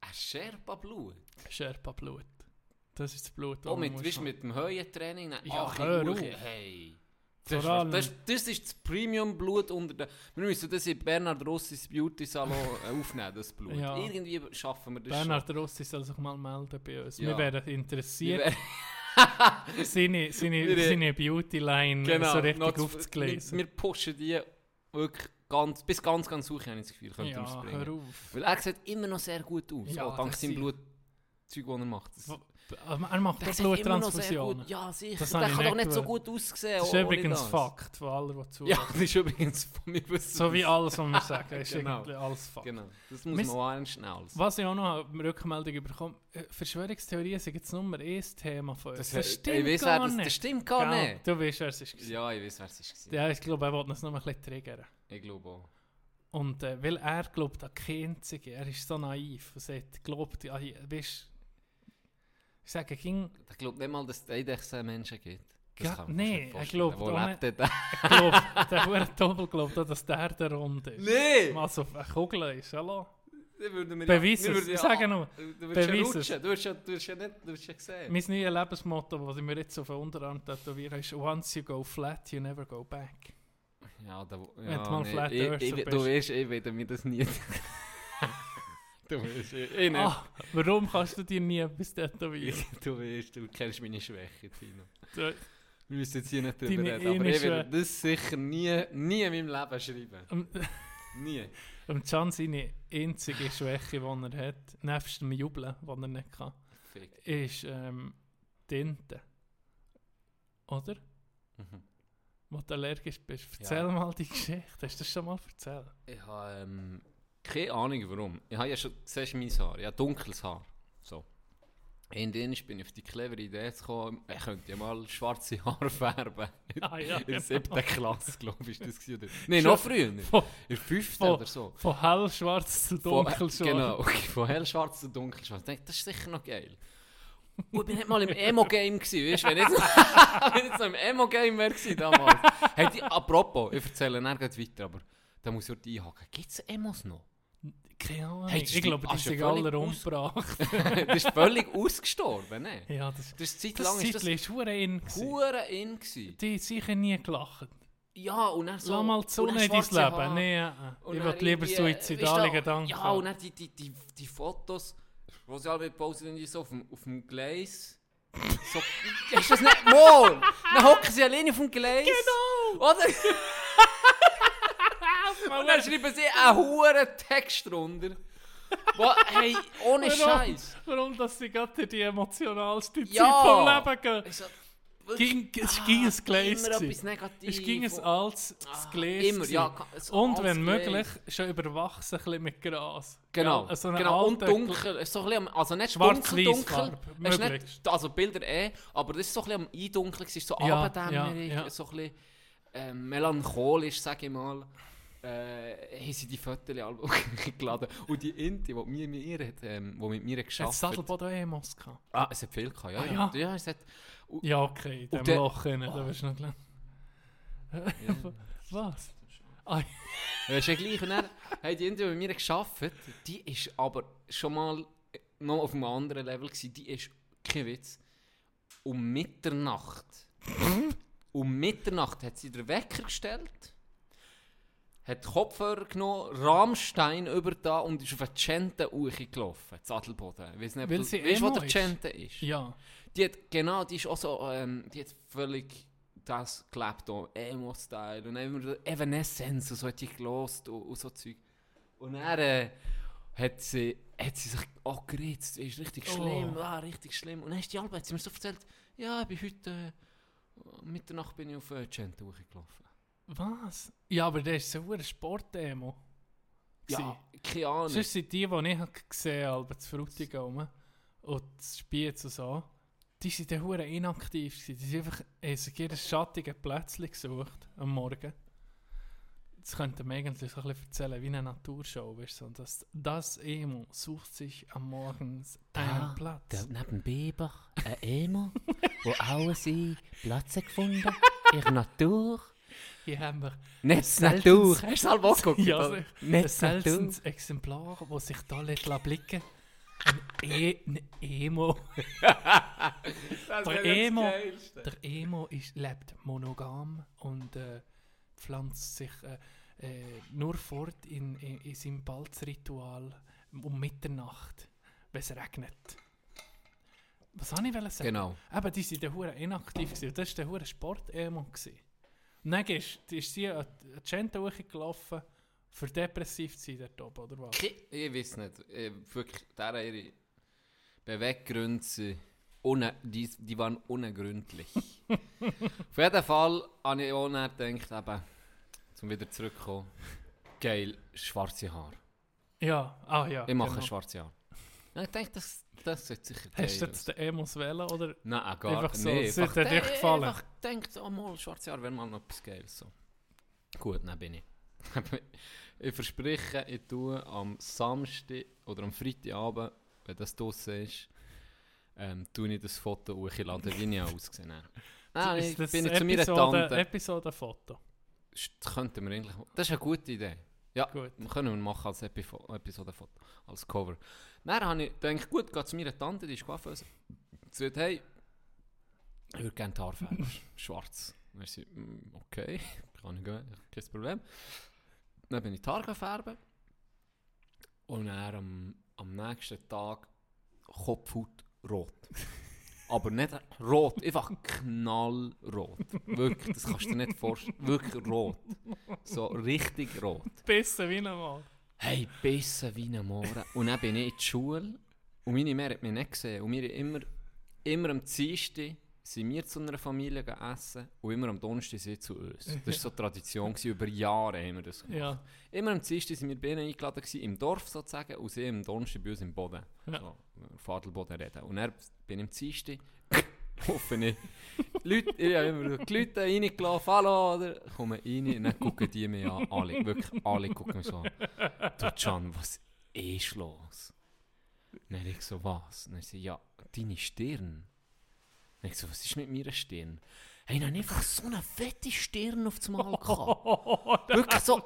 Ein Sherpa-Blut. Sherpa-Blut. Das ist das Blut. Oh, das mit, man weißt, mit dem Höhentraining. Ja, ach, hör auf. Hey. Das, Vor ist, das, das ist das Premium-Blut unter den... Wir müssen das in Bernhard Rossis Beauty-Salon äh, aufnehmen, das Blut. Ja. Irgendwie schaffen wir das Bernhard Rossi soll sich mal melden bei uns. Ja. Wir wären schon. interessiert, Wir- seine, seine, seine Beauty-Line genau, so richtig zu- aufzugleisen. Wir, wir pushen die wirklich ganz, bis ganz, ganz hoch, habe ich das Gefühl, können Ja, rausbringen. hör auf. Weil er sieht immer noch sehr gut aus, Ja, auch dank seinem Blutzeug, das er macht. Das, Er macht auch Bluttransfusionen. Ja, sicher. Das habe ich kann doch nicht nicht so gut aussehen. Das ist übrigens das. Fakt von allen, die zuhören. Ja, das ist übrigens von mir wissen. So wie alles, was wir sagen, ist Genau. irgendwie alles Fakt. Genau, das muss man auch nehmen. alles. Was ich auch noch eine Rückmeldung bekommen äh, Verschwörungstheorien sind jetzt Nummer 1 Thema von uns. Das, Das, stimmt ich weiss, gar wer das, nicht. das stimmt gar Gell? nicht. Du weißt, wer es ist. Ja, ich weiß, wer es war. Ja, ich glaube, er wollte uns noch ein bisschen triggern. Ich glaube auch. Und äh, weil er glaubt an keinen Einzige, er ist so naiv und sagt, glaubt, ja, weißt ich sage, ging, Ich glaube nicht mal, dass es Eidechsen Menschen gibt. Ja, nee, vorstellen. auch Wo lebt der? ich glaube, der Hure Doppel glaubt auch, dass der der rund ist. Nee! Also, eine Kugel ist, hallo? Beweis es. Ich sage nur, beweis es. Du hast ja, du hast ja nicht, du hast ja gesehen. Mein neues Lebensmotto, das ich mir jetzt auf den Unterarm tätowiere, ist «Once you go flat, you never go back». Ja, da, Wenn ja, du mal nee, Flat ich, ich. Du weißt, ich werde mir das nie... du ich nicht. Ah, warum kannst du dir nie etwas tätowieren? Du weißt, du kennst meine Schwäche, Tino. Du- Wir müssen jetzt hier nicht Deine drüber reden, aber ich werde das sicher nie, nie in meinem Leben schreiben. Nie. ähm, Can seine einzige Schwäche, die er hat, nebst dem Jubeln, das er nicht kann, Fick. ist ähm, Tinte. Oder? Mhm. Wo du allergisch bist. Erzähl mal die Geschichte. Hast du das schon mal erzählt? Ich habe ähm, keine Ahnung warum. Ich habe ja schon, siehst du mein Haar, ich habe dunkles Haar. So. Indisch bin ich auf die clevere Idee gekommen, ich könnte ja mal schwarze Haare färben. Ah, ja, In der genau. siebten Klasse, glaube ich, ist das gewesen. oder? Nein, noch früher. In Von, der fünften von- oder so. von hellschwarz zu Von- dunkelschwarz. Genau, okay, von hellschwarz zu dunkelschwarz. Ich denke, das ist sicher noch geil. Und ich bin nicht mal im Emo-Game gewesen, weißt du? Wenn ich jetzt, ich noch im Emo-Game wäre damals. Hey, die, apropos, ich erzähle gleich weiter, aber da muss ich auch einhaken. Gibt es Emos noch? Keine Ahnung. Hey, das ist ich glaube, die- du sind alle umgebracht. das ist völlig ausgestorben, ne? ja, das, Das ist Zeit das lang ist Zeitchen das ist hure in. hure in gewesen. Die sicher nie gelacht. Ja, und dann so... Lass mal die Sonne in dein Leben. Nee, äh, Und ich will lieber irgendwie, suizidale du, Gedanken Ja, und dann die, die, die, die Fotos, wo sie alle posten, die so auf dem, auf dem Gleis. So, ist das nicht mal? Dann hocken sie alleine auf dem Gleis. Genau! Oder? und dann schreiben sie einen hohen Text drunter. Hey, ohne? Scheiß. Warum, dass sie gerade die emotionalste Ja. Zeit vom Leben gehen? So, Ging, es ging ein Gleis. Immer gewesen. etwas Negatives. Es ging ein altes Ah, Gläs. Immer, ja. ein Und wenn Gläs. möglich, schon überwachsen ein mit Gras. Genau, Ja, so genau. und dunkel, so ein bisschen, also nicht dunkel, dunkel, nicht, also Bilder eh, aber das ist so ein bisschen am Eindunkeln, es ist so Ja, Abenddämmerung, ja, ja. so ein bisschen ähm, melancholisch, sage ich mal. Äh, haben sie die Fotos alle geladen. Und die Inti, die mit mir, hat, ähm, die mit mir Hat geschafft hat. Sadelboden Emos gehabt? Ah, es hat viel gehabt, ja. Ah, ja. ja. ja es hat, Ja, okay, in dem Und der- Loch rein, da wirst du noch gleich. Was? Ah, du, ja gleich, und dann haben die Inti, die mit mir geschafft die ist aber schon mal noch auf einem anderen Level gewesen. Die ist, kein Witz, um Mitternacht, um Mitternacht hat sie den Wecker gestellt, hat Kopfhörer genommen, Rammstein über da und ist auf den Cente hochgelaufen, Zadelboden. Ich weiss nicht, ob Weil du- sie weißt du, wo der ist? Cente ist? ja. Die hat, genau, die ist auch so, ähm, die hat völlig das gelebt, Emo-Style und immer Evanescence und so hat die gelost und, und so Zeug. Und dann äh, hat, sie, hat sie sich auch geritzt, ist richtig Oh. schlimm, ah, richtig schlimm. Und dann ist die Alba, hat sie mir so erzählt, ja, ich bin heute, äh, Mitternacht bin ich auf äh, Cento hochgelaufen. Was? Ja, aber der ist so ein Sport-Demo. Ja, keine Ahnung. Sonst sind die, die ich gesehen habe, zu Frutigau und zu Spiez und so, die sind dann hure inaktiv gewesen. Die sind einfach, haben sich ihr schattiges Plätzchen gesucht am Morgen. Das könnte man eigentlich so ein bisschen erzählen, wie eine Naturshow. Weißt du? so. das, das Emo sucht sich am Morgen einen Platz. neben Biber, ein Emo, wo auch sie Platz gefunden in der Natur. Hier haben wir Netz Natur. Hast du halb auch geguckt? Ja, ein Netz Natur. seltenes Exemplar, das sich da lässt blicken Ein, e ein Emo. Der Emo. Der Emo ist, lebt monogam und äh, pflanzt sich äh, äh, nur fort in, in, in seinem Balzritual um Mitternacht, wenn es regnet. Was soll ich sagen? Genau. Eben, die waren dann hure inaktiv. Gewesen. Das war der hure Sport-Emo. gewesen. Und dann ist, ist sie an die Gente hochgelaufen, für depressiv zu sein dort oben, oder was? Ki- Ich weiß nicht. äh, Wirklich, deren ihre Beweggründe sind ohne, die, die waren unergründlich. Auf jeden Fall habe ich auch gedacht, eben, zum wieder zurückzukommen, geil, schwarze Haare. Ja, ah ja. Ich mache genau. schwarze Haare. Ja, ich denke, das, das sollte sicher geil Hast du jetzt den Emos wählen, oder? Nein, gar einfach so, nicht. hat dir de- gefallen? Einfach gedacht, oh mal, schwarze Haare wäre mal noch etwas Geiles. So. Gut, dann bin ich. ich verspreche, ich tue am Samstag oder am Freitagabend, wenn das draussen ist, ähm, tue ich das Foto hochladen, wie ich ausgesehen habe. Nein, ich bin ich zu meiner Tante. Episodenfoto. Das könnten wir eigentlich... Das ist eine gute Idee. Ja, Gut. können wir machen als Epifo Episodenfoto, als Cover. Dann habe ich gedacht, gut, gehe zu meiner Tante, die ist Coiffeuse. Sie sagt, hey, ich würde gerne die Haare färben, schwarz. Dann sie, «Mm, okay, kann ich gehen, kein Problem. Dann bin ich die Haare färben. Und dann am, am nächsten Tag Kopfhaut rot. Aber nicht rot, einfach knallrot. Wirklich, das kannst du dir nicht vorstellen. Wirklich rot. So richtig rot. Bissen wie ein Mann. Hey, bissen wie ein Mohren. Und dann bin ich in die Schule und meine Mutter hat mich nicht gesehen. Und wir haben immer, immer am Dienstag sind wir zu einer Familie gegessen und immer am Donnerstag sie zu uns. Das war so Tradition, gewesen, über Jahre haben wir das gemacht. Ja. Immer am Dienstag sind wir bei ihnen eingeladen, gewesen, im Dorf sozusagen, und sie am Donnerstag bei uns im Boden. Ja. So, auf Adelboden reden. Und dann bin ich am Dienstag, hoffe ich, Leute, ich habe immer die Leute reingelaufen, hallo, oder? Kommen rein und dann gucken die mich an, alle, wirklich alle gucken mich so an. Du Can, was ist los? Dann habe ich so, was? Dann sie, ja, deine Stirn. Dann ich so, was ist mit meiner Stirn? Hey, dann einfach so eine fette Stirn auf das Mal gehabt. Wirklich so,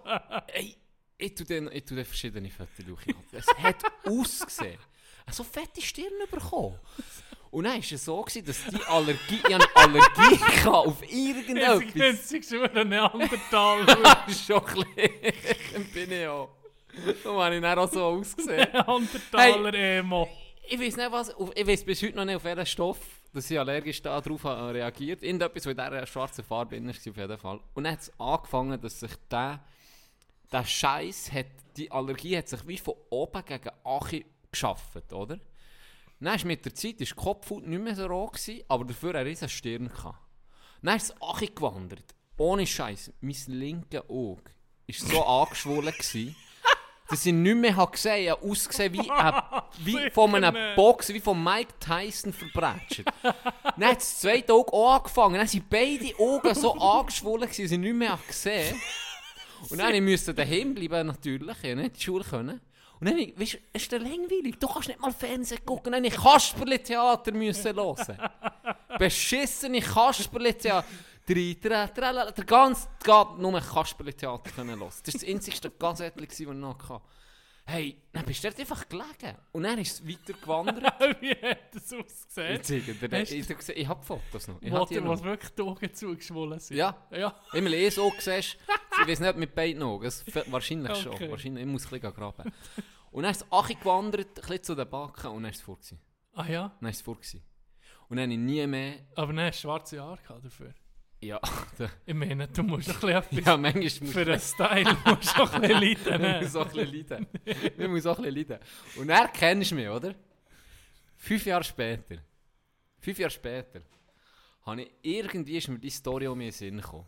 ey, ich tue dann, ich tue dann verschiedene Fotos durch. Es hat ausgesehen. Eine so fette Stirn bekommen. Und dann war es so, gewesen, dass die Allergie, ich eine Allergie hatte auf irgendetwas. Jetzt ist schon ein Neandertal. Schon ein bin ich auch. So habe ich dann auch so ausgesehen. Neandertaler Emo. Ich weiß nicht, was, ich weiß bis heute noch nicht, auf welchen Stoff, dass ich allergisch darauf habe reagiert. Irgendetwas, was in dieser schwarzen Farbe war, auf jeden Fall. Und dann hat es angefangen, dass sich der, der Scheiß hat, die Allergie hat sich wie von oben gegen Achi geschafft, oder? Dann ist mit der Zeit ist die Kopfhaut nicht mehr so gewesen, aber dafür eine riesen Stirn. Dann ist es Achi gewandert. Ohne Scheiß, mein linkes Auge ist so angeschwollen dass ich nicht mehr habe gesehen habe, ausgesehen wie, ein, wie von einem. Boxer, wie von Mike Tyson verbrätscht. dann hat das zweite Auge auch angefangen. Dann sind beide Augen so angeschwollen, dass ich nicht mehr habe gesehen Und dann musste ich daheim bleiben, natürlich. Ich nicht in die Schule können. Und dann, ich- weißt du, ist dir langweilig. Du kannst nicht mal Fernsehen gucken. Dann musste ich Kasperli-Theater müssen hören. Beschissene Kasperli-Theater. Drei, drei, drei, Der ganze Tag nur Kasperli-Theater können hören. Das war das einzigste Gazettchen, das ich noch hatte. Hey, dann bist du dort einfach gelegen. Und dann ist es weiter gewandert. Wie hat das ausgesehen? Ich zeige dir Hast ich, ich, ich habe Fotos noch. Ich hab die noch. was wirklich die Augen zugeschwollen sind. Ja, Ja. immer eh so siehst. Ich weiß nicht mit beiden Augen. Es- Wahrscheinlich Okay. schon. Wahrscheinlich, ich muss ein bisschen graben. Und dann ist es Achi gewandert, ein bisschen zu den Backen und dann ist es gewesen. Ah ja. Dann ist es gewesen. Und dann habe ich nie mehr... Aber dann hast du schwarze Haare dafür. Ja, Ich meine, du musst ein bisschen etwas ja manchmal muss für den Style musst du auch ein bisschen leiden. Muss ne? auch ein bisschen leiden. Man muss auch ein bisschen leiden. Und er kennst mich, oder? Fünf Jahre später, fünf Jahre später, habe ich, irgendwie ist mir die Story um mir in den Sinn gekommen.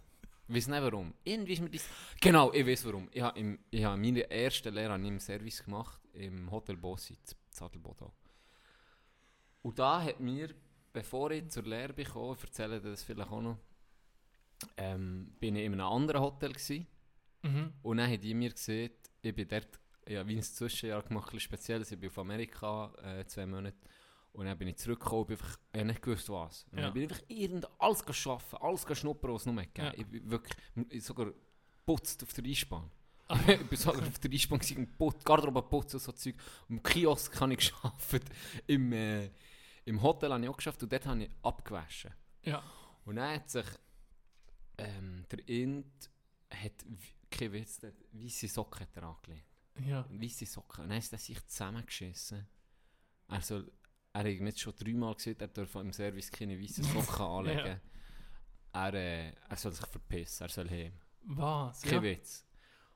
Ich weiß nicht warum. Irgendwie ist mir die... Genau, ich weiß warum. Ich habe, im, ich habe meine erste Lehre ich im Service gemacht, im Hotel Bossi, in Zadelbodo. Und da hat mir, bevor ich zur Lehre bekam, ich erzähle dir das vielleicht auch noch, ähm, bin ich in einem anderen Hotel gewesen. Mhm. Und dann haben die mir gesehen, ich bin dort, ja, wie ein Zwischenjahr gemacht, ein bisschen speziell. Ich bin auf Amerika äh, zwei Monate. Und dann bin ich zurückgekommen, bin einfach, ich habe nicht gewusst, was. Und Ja. dann bin ich einfach irgend, alles arbeiten, alles schnuppern, was es nur gegeben Ja. Ich bin wirklich, ich sogar putzt auf der Eisbahn. ich bin sogar auf der Eisbahn gewesen und putzt, Garderobe putzen und so Zeug. Im Kiosk habe ich gearbeitet, im, äh, im Hotel habe ich auch geschafft und dort habe ich abgewaschen. Ja. Und dann hat sich ähm, der Int hat, kein Witz, der weisse Socken hat er angelegt. Ja. Weisse Socken. Und dann hat er sich zusammengeschissen. Er, soll, er hat mir jetzt schon dreimal gesehen, er darf im Service keine weißen Socken anlegen. er, äh, er soll sich verpissen, er soll heim. Was? Kein Ja. Witz.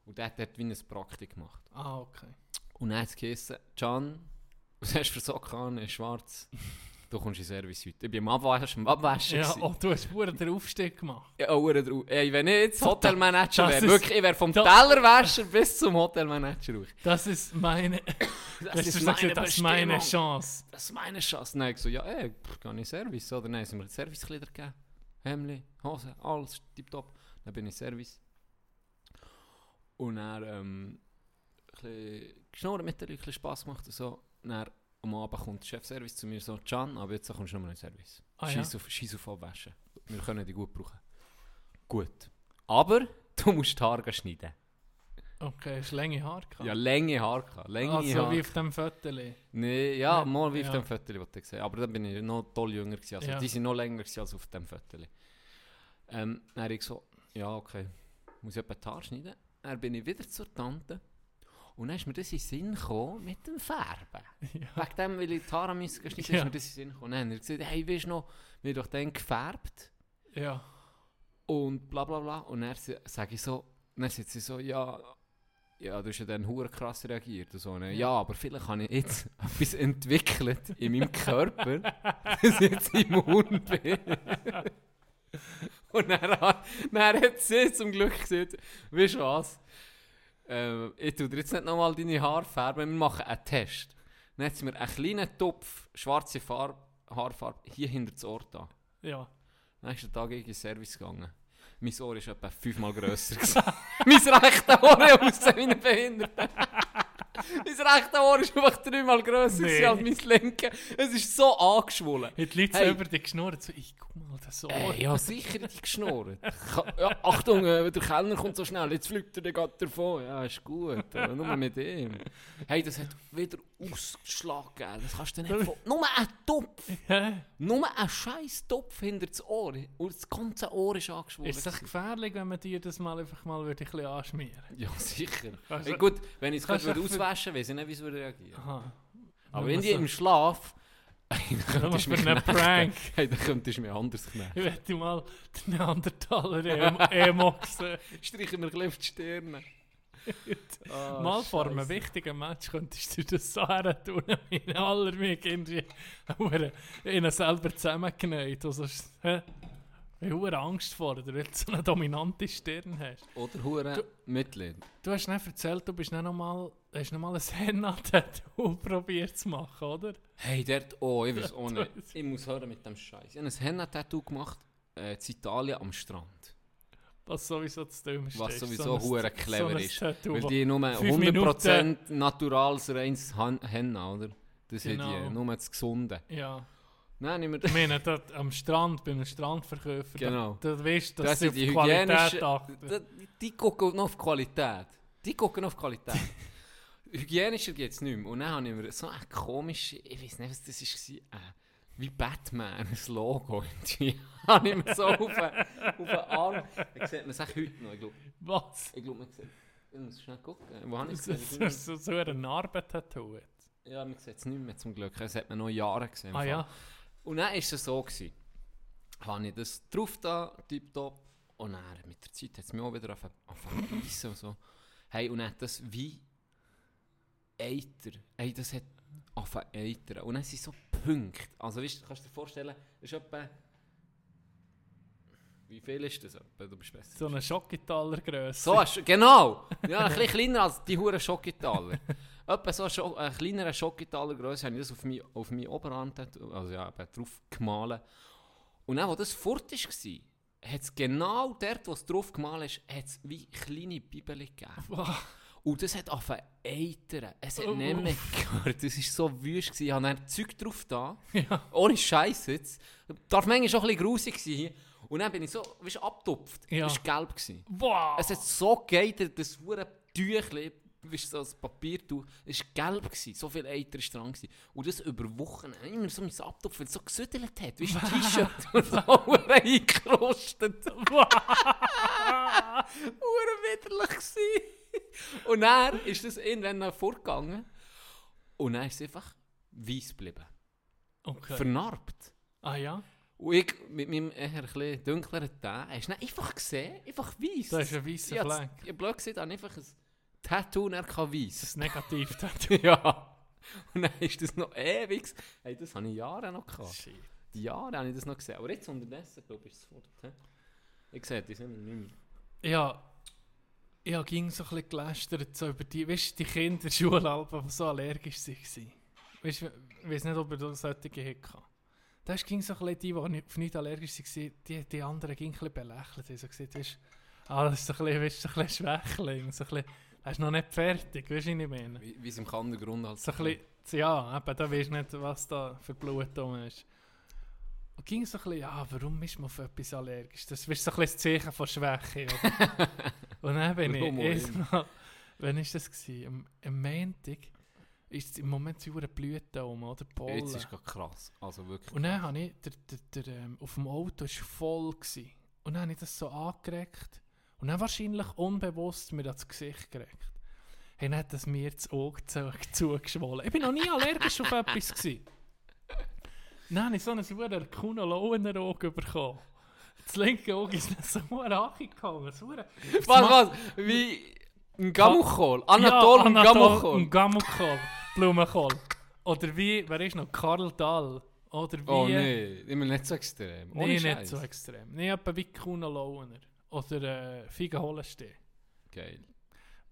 Und er hat dort wie ein Praktik gemacht. Ah, okay. Und dann hat es geheißen, Can, was hast du für Socken an? Schwarz. Du kommst in Service heute. Ich bin am Abwaschen, am Abwaschen. Ja, oh, du hast pure den Aufstieg gemacht. Ja, oh, Hure drauf. Ey, wenn ich jetzt Hotelmanager Das wäre, wirklich, ich wäre vom Tellerwäscher bis zum Hotelmanager ruhig. Das ist meine, Das ist meine, das ist meine Chance. Das ist meine Chance. Nein, ich so, ja, ey, kann ich Service, oder? Nein, haben mir Servicekleider gegeben. Hemli, Hose, alles tipptopp. Dann bin ich Service. Und dann, ähm, ein bisschen geschnurrt mit den Leuten, ein bisschen Spass gemacht und so. Dann, am Abend kommt der Chefservice zu mir so, Can, aber jetzt kommst du nochmal in den Service. Ah, Scheiß ja? auf, auf Abwaschen. Wir können die gut brauchen. Gut. Aber du musst die Haare schneiden. Okay, hast du lange Haare gehabt? Ja, lange Haare gehabt. Lange also Haare. wie auf dem Foto. Nee, ja, Ja, mal wie auf ja. dem Foto, das ich gesehen habe. Aber dann bin ich noch toll jünger gewesen. Also Ja. die sind noch länger gewesen als auf dem Foto. Ähm, dann habe ich so, ja, okay. muss ich etwa die Haare schneiden. Dann bin ich wieder zur Tante. Und dann ist mir das in den Sinn gekommen mit dem Färben. Ja. Wegen dem, weil ich die Haare müssen schneiden, Ja. ist mir das in den Sinn gekommen. Dann hat er gesagt, hey, weißt du noch, wir haben doch dann gefärbt. ja. Und bla bla bla. Und dann sage ich so, dann sagt sie so, ja, ja, du hast ja dann hure krass reagiert. Und so, ne? Ja, aber vielleicht habe ich jetzt etwas entwickelt in meinem Körper, dass ich jetzt immun bin. Und dann, hat- dann hat sie zum Glück gesagt, weißt du was, äh, ich tue dir jetzt nicht nochmal deine Haare färben, wir machen einen Test. Dann hat sie mir einen kleinen Topf schwarze Farbe, Haarfarbe hier hinter das Ohr da. Ja. Nächsten Tag in den Service gegangen. Mein Ohr war etwa fünfmal grösser. mein rechter Ohr aussehen wie ein Behinderter. mein rechter Ohr ist einfach dreimal grösser Nee. als mein linke. Es ist so angeschwollen. Hat die Leute Hey. so über dich geschnurrt, so, ich guck mal, das Ohr. Ey, ja, sicher die geschnurrt. Ja, Achtung, äh, der Kellner kommt so schnell, jetzt fliegt er, geht davon. Ja, ist gut, äh, nur mit ihm. Hey, das hat wieder Ausschlag gegeben. Das kannst du nicht von... Nur ein Topf, Ja. nur ein scheiß Topf hinter das Ohr. Und das ganze Ohr ist angeschwollen. Ist das gefährlich, wenn man dir das mal einfach mal würde, ein bisschen anschmieren Ja, sicher. Also- Hey, gut, wenn ich es würde auswaschen würde, weiß ich nicht, wie es würde reagieren. Aha. Aber wenn die so- im Schlaf... dann Nur könntest du für mich einen knechten. Prank. Hey, dann könntest du mich anders knechten. Ich wette mal den Neandertaler Emo- Emo sehen. Streichen wir ein auf die Stirne. Ah, Mal vor einem wichtigen Match könntest du das so her tun, in aller mich irgendwie ihnen selber zusammengenäht. Also, hä? ich habe Angst vor dir, weil du so eine dominante Stirn hast. Oder hure Mitleid. Du hast nicht erzählt, du bist nicht noch mal, hast noch mal ein Henna-Tattoo probiert zu machen, oder? Hey, dort, oh, ich weiß auch nicht. Ich muss hören mit dem Scheiß. Ich habe ein Henna-Tattoo gemacht äh, in Italien am Strand. Was sowieso zu tun ist. Was sowieso ein- hure clever ein ist. Tattoo, Weil die nur fünf 100% naturales, reines Han- Henna, oder? Das Genau. hat die, nur das Gesunde. Ja, Nein, nicht mehr ich meine, dort am Strand, bei einem Strandverkäufer, Genau. da, da weißt du, dass Das sie sind auf die Qualität achten. Die, die gucken noch auf Qualität. Die gucken auf Qualität. Hygienischer geht es nicht mehr. Und dann habe ich mir so eine komische, ich weiß nicht, was das war, äh, wie Batman, ein Logo irgendwie. habe ich mir so auf den, Arm... Das sieht man es auch heute noch, ich glaube. Was? Ich glaube, man sieht... Ich muss schnell gucken. Wo habe ich es So, gesehen? so, so, so eine jetzt. Ja, man sieht es nicht mehr zum Glück. Das hat man noch Jahre gesehen. Ah ja, Und dann war es so, gewesen. habe ich das drauf da, tipptopp. Und dann mit der Zeit hat es mich auch wieder angefangen zu beißen so. Hey, und dann hat das wie Eiter. Hey, das hat angefangen zu eitern. Und dann sind so Punkte. Also weißt kannst du dir vorstellen, das ist etwa... Wie viel ist das etwa? Du bist besser. so eine Schockitaler-Grösse. So, Sch- genau! Ja, ein bisschen kleiner als die Huren Schokitaler. Etwa so ein, Scho ein kleinerer Schokitaler Größe habe ich das auf meinen auf mein Oberarm also ja, drauf gemalt. Und dann, wo das fort war, hat es genau dort, wo es drauf gemalt ist, hat's wie kleine Bibel gegeben. Und das hat angefangen eitern. Es hat Oh. nicht mehr gehört. Das war so wüst. gewesen. Ich habe dann Zeug drauf da. Ja. Ohne Scheiß jetzt. Darf manchmal schon ein bisschen grusig sein. Und dann bin ich so, weißt du, abgetupft. Ja. Das war gelb. Gewesen. Wow. Es hat so geitert, das hure Tüchli, du, so ein Papiertuch, es war gelb, gewesen, so viel Eiter war dran. Gewesen. Und das über Wochen, immer so mein Abtopf, weil es so gesüdelt hat, weißt du, T-Shirt und so eingerostet. Hure widerlich gewesen. Und dann ist das irgendwann noch fortgegangen und dann ist es einfach weiss geblieben. Okay. Vernarbt. Ah ja, Und ich mit meinem eher bisschen dunkleren Teint, hast du einfach gesehen, einfach weiss. da ist ein weißer Fleck. Ich blöd gesagt, habe einfach ein Tattoo und er kann weiss. Das Negativ-Tattoo. ja. Und dann ist das noch ewig. Hey, das habe ich Jahre noch gehabt. Shit. Die Jahre habe ich das noch gesehen. Aber jetzt unterdessen, glaube ich, ist es fort. hä? Ich sehe die sind nicht mehr. Ja, ich habe ging so ein bisschen gelästert so über die, weißt die Kinder in der Schulalben, die so allergisch waren. Weißt ich weiß nicht, ob er da solche hatte. Da ging so ein bisschen die, die auf nichts allergisch waren, die, die anderen ging ein bisschen belächelt. haben so gesagt, weißt ah, das ist so ein bisschen, weißt, so ein bisschen Schwächling, so ein bisschen, er ist noch nicht fertig, weißt du, was ich meine? Wie, wie es im Kandergrund halt So ein bisschen, ja, eben, da weisst du nicht, was da für Blut drum ist. Und ging so ein bisschen, ja, warum ist man auf etwas allergisch? Das ist so ein bisschen das Zeichen von Schwäche. Und dann bin ich erstmal, wann war das? Gewesen? Am, am Montag ist im Moment so eine Blüte um, oder? Pollen. Jetzt ist es krass. Also wirklich. Und dann habe ich, der, der, der, ähm, auf dem Auto war voll. Gewesen. Und dann habe ich das so angeregt. Und dann wahrscheinlich unbewusst mir das Gesicht geregt. Hey, dann hat das mir das Auge zu, zugeschwollen. Ich bin noch nie allergisch auf etwas gewesen. Dann habe ich so einen sauren Kunolow in den bekommen. Das linke Auge ist nicht so angegangen. So Was, was? Wie ein Gammukohl? Anatol ja, Anatol Gammukohl? und Gammukohl. Blumenkohl. Oder wie, wer ist noch? Karl Dahl. Oder wie... Oh nee, immer nicht so extrem. Ohne Nee, nicht so extrem. Nee, etwa wie Kuno Launer. Oder äh, Figa Hollenstein. Geil.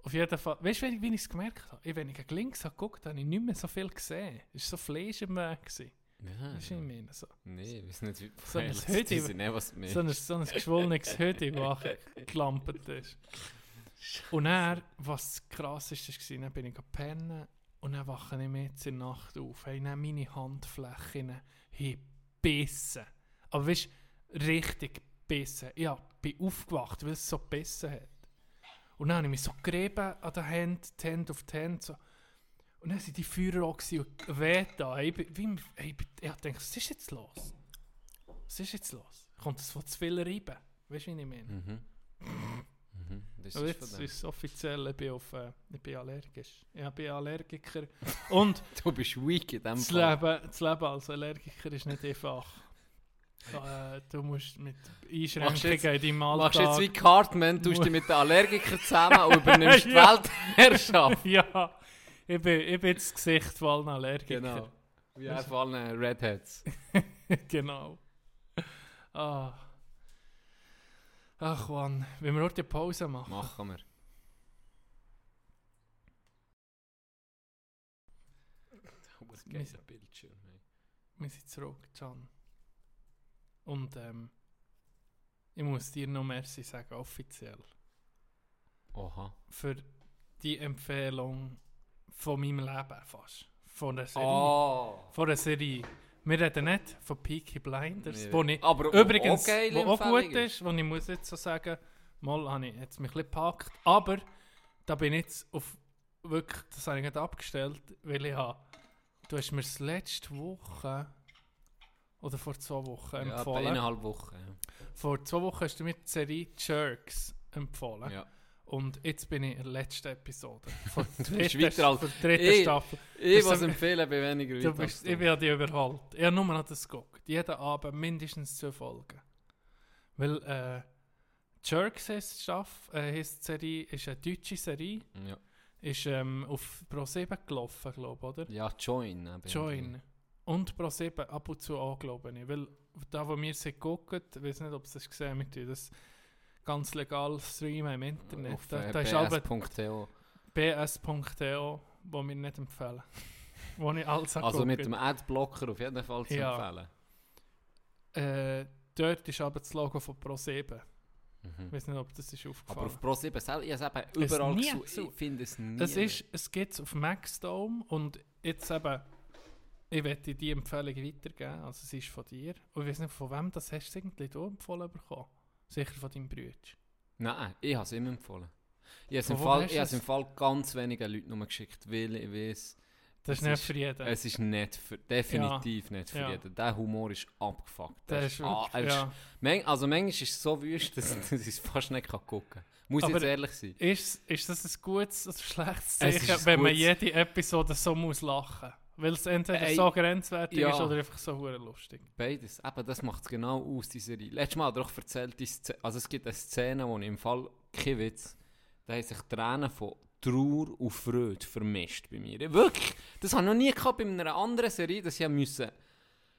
Auf jeden Fall. Weißt du, wie, ich es gemerkt habe? Ich, wenn ich links habe geguckt habe, habe ich nicht mehr so viel gesehen. Es war so Fleisch im Weg. gewesen. Ja, Das ist ich meine. So, Nee, ich weiß nicht, wie So ein mir... so ein, so ein geschwollenes Hütte, das gelampert ist. Und dann, was krass ist, war, dann bin ich gepennt und dann wache ich mir jetzt in der Nacht auf. Hey, dann meine Handflächen gebissen. Aber weißt du, richtig gebissen. Ja, bin aufgewacht, weil es so gebissen hat. Und dann habe ich mich so gerieben an der Hand, die Hand auf die Hand. So. Und dann waren die Feuer auch und weh da. Ich, wie, ich, ich dachte, was ist jetzt los? Was ist jetzt los? Kommt das von zu viel reiben? Weißt du, wie ich meine? Mhm. Mhm. Das Und ist jetzt ist es offiziell, ich bin, auf, äh, ich bin allergisch. Ich bin Allergiker. Und Du bist weak in dem das Fall. Leben, das Leben als Allergiker ist nicht einfach. Äh, du musst mit Einschränkungen in deinem Alltag... Machst jetzt wie Cartman, tust dich mit den Allergikern zusammen und übernimmst die Ja. Weltherrschaft. ja, ich bin, ich bin das Gesicht von allen Allergikern. Genau. Wie einfach allen Redheads. genau. Ah. Ach Mann, wenn wir heute die Pause machen. Machen wir. Was Wir- geht Bildschirm? Wir sind zurück, Can. Und ähm, ich muss dir noch Merci sagen, offiziell, Oha. für die Empfehlung von meinem Leben fast. Von der Serie. Oh. Von der Serie. Wir reden nicht von Peaky Blinders, Nee, wo ich aber übrigens auch geile wo auch gut ist, wo ich muss jetzt so sagen, mal habe ich jetzt mich ein bisschen gepackt, aber da bin ich jetzt auf wirklich, das habe ich nicht abgestellt, weil ich habe, du hast mir das letzte Woche oder vor zwei Wochen Ja, empfohlen. eineinhalb Wochen. Vor zwei Wochen hast du mir die Serie Jerks empfohlen. Ja. Ja. Und jetzt bin ich in der letzten Episode. Von der dritten, von der dritten Ich- Staffel. Ich was empfehlen, bin weniger Du bist, ich werde dich überholt. Ich habe nur noch das geguckt. Jeden Abend mindestens zwei Folgen. Weil äh, Jerks heisst die, äh, die Serie, ist eine deutsche Serie. Ja, Ist ähm, auf Pro7 gelaufen, glaube ich, oder? ja Join. eben. Join. Und Pro7 ab und zu auch, glaube ich. Weil da, wo wir sie gucken, ich weiß nicht, ob sie das gesehen haben, mit das ganz legal streamen im Internet. Auf da, äh, da aber bs.to. bs.to, wo wir nicht empfehlen. wo ich alles Also angucke. mit dem Adblocker auf jeden Fall zu Ja. empfehlen. Äh, dort ist aber das Logo von Pro7. Ich Mhm. weiß nicht, ob das ist aufgefallen. Aber auf Pro7 selber, ich habe es eben überall gesucht. Ich finde es nie. es ist, es gibt es auf Maxdome und jetzt eben, ich werde die Empfehlung weitergeben, also es ist von dir. Und ich weiß nicht, von wem das hast du irgendwie du empfohlen bekommen? Sicher von deinem Bruder. Nein, ich habe es ihm empfohlen. Ich habe es im, Fall, ich es im Fall ganz wenigen Leuten nur geschickt, weil ich weiß, Das ist nicht ist- für jeden. es ist nicht für, definitiv nicht für Ja. jeden. Der Humor ist abgefuckt. Der Der ist ah, wirklich, ist- ja. Man- also manchmal ist es so wüst, dass, dass ich es fast nicht kann gucken kann. Muss Aber jetzt ehrlich sein. Ist, ist das ein gutes oder schlechtes Es ist Zeichen, wenn man jede Episode so muss lachen? Weil es entweder Ey, so grenzwertig ja. ist oder einfach so lustig. Beides. Eben, das macht es genau aus, die Serie. Letztes Mal hat er auch erzählt, die Szene, also es gibt eine Szene, wo im Fall, kein Witz, da haben sich Tränen von Trauer und Freude vermischt bei mir. Wirklich. Das habe ich noch nie gehabt bei einer anderen Serie, dass ich müssen,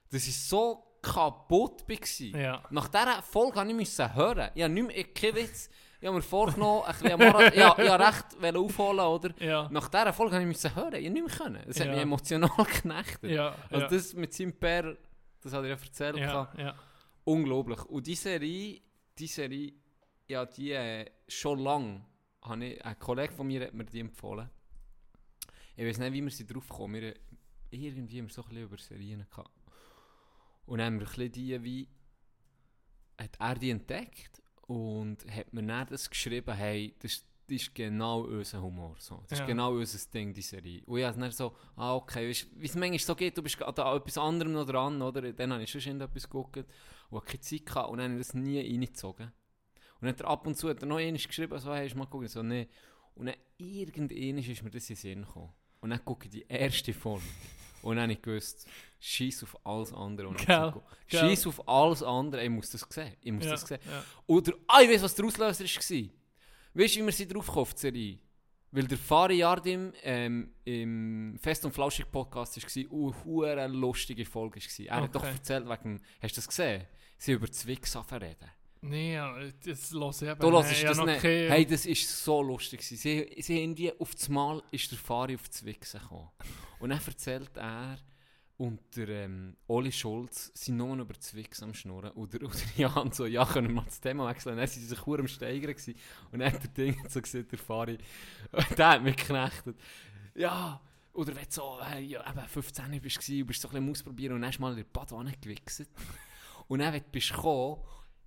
dass ich so kaputt war. Ja. Nach dieser Folge musste ich hören. Ich habe nicht mehr, ich- kein Witz, ich habe mir vorgenommen, ein bisschen Marathon, ja, habe recht aufholen, oder? Ja. Nach dieser Folge habe ich müssen hören. Ich nicht mehr können. Das hat Ja. mich emotional geknechtet. Ja, Also ja. das mit seinem Pär, das hat er ja erzählt. ja, ja. Unglaublich. Und die Serie, die Serie, ja, die äh, schon lange, habe ich, ein Kollege von mir hat mir die empfohlen. Ich weiß nicht, wie wir sie drauf kommen. Wir, irgendwie haben wir so ein bisschen über Serien gehabt. Und dann haben wir ein bisschen die, wie, hat er die entdeckt und hat mir dann das geschrieben, hey, das, das ist genau unser Humor. So. Das Ja. ist genau unser Ding, die Serie. Und ich habe dann so, ah okay, wie es manchmal so geht, du bist gerade an etwas anderem noch dran, oder? Dann habe ich schon etwas geguckt und keine Zeit gehabt und dann habe ich das nie reingezogen. Und dann hat er ab und zu hat er noch einmal geschrieben, so, hey, du mal gucken? So, nee. Und dann irgendwann ist mir das in den Sinn gekommen. Und dann gucke ich die erste Folge. Und dann habe ich gewusst, scheiß auf alles andere. Und. Scheiß auf alles andere. Ich muss das sehen. Ich muss Ja, das sehen. ja. Oder, ah, ich weiß, was der Auslöser war. Weißt du, wie wir sie drauf die Serie? Weil der Fari Jardim ähm, im Fest und Flauschig Podcast war und eine lustige Folge war. Er hat doch Okay. erzählt, wegen, hast du das gesehen? Sie über Zwicks reden. Nee, ja, das los ich eben. Du hörst Nee, das ja, nicht. Hey, das ist so lustig. Sie, sie haben die auf das Mal ist der Fari auf die Wichse gekommen. Und dann erzählt er und der ähm, Oli Schulz sind nur noch über die Wichse am Schnurren. Und der, und der Jan so, ja, können wir mal das Thema wechseln? Und dann sind sie sich am Steigern gewesen. Und dann hat der Ding so gesehen, der Fari, der hat mich geknechtet. Ja, oder wenn du so hey, ja, eben 15 bist und bist so ein bisschen Ausprobieren und dann hast du mal in der Badwanne gewichst. Und dann, wenn du bist gekommen,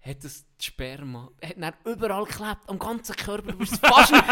hat das die Sperma hat dann überall geklebt, am ganzen Körper, du bist fast nicht...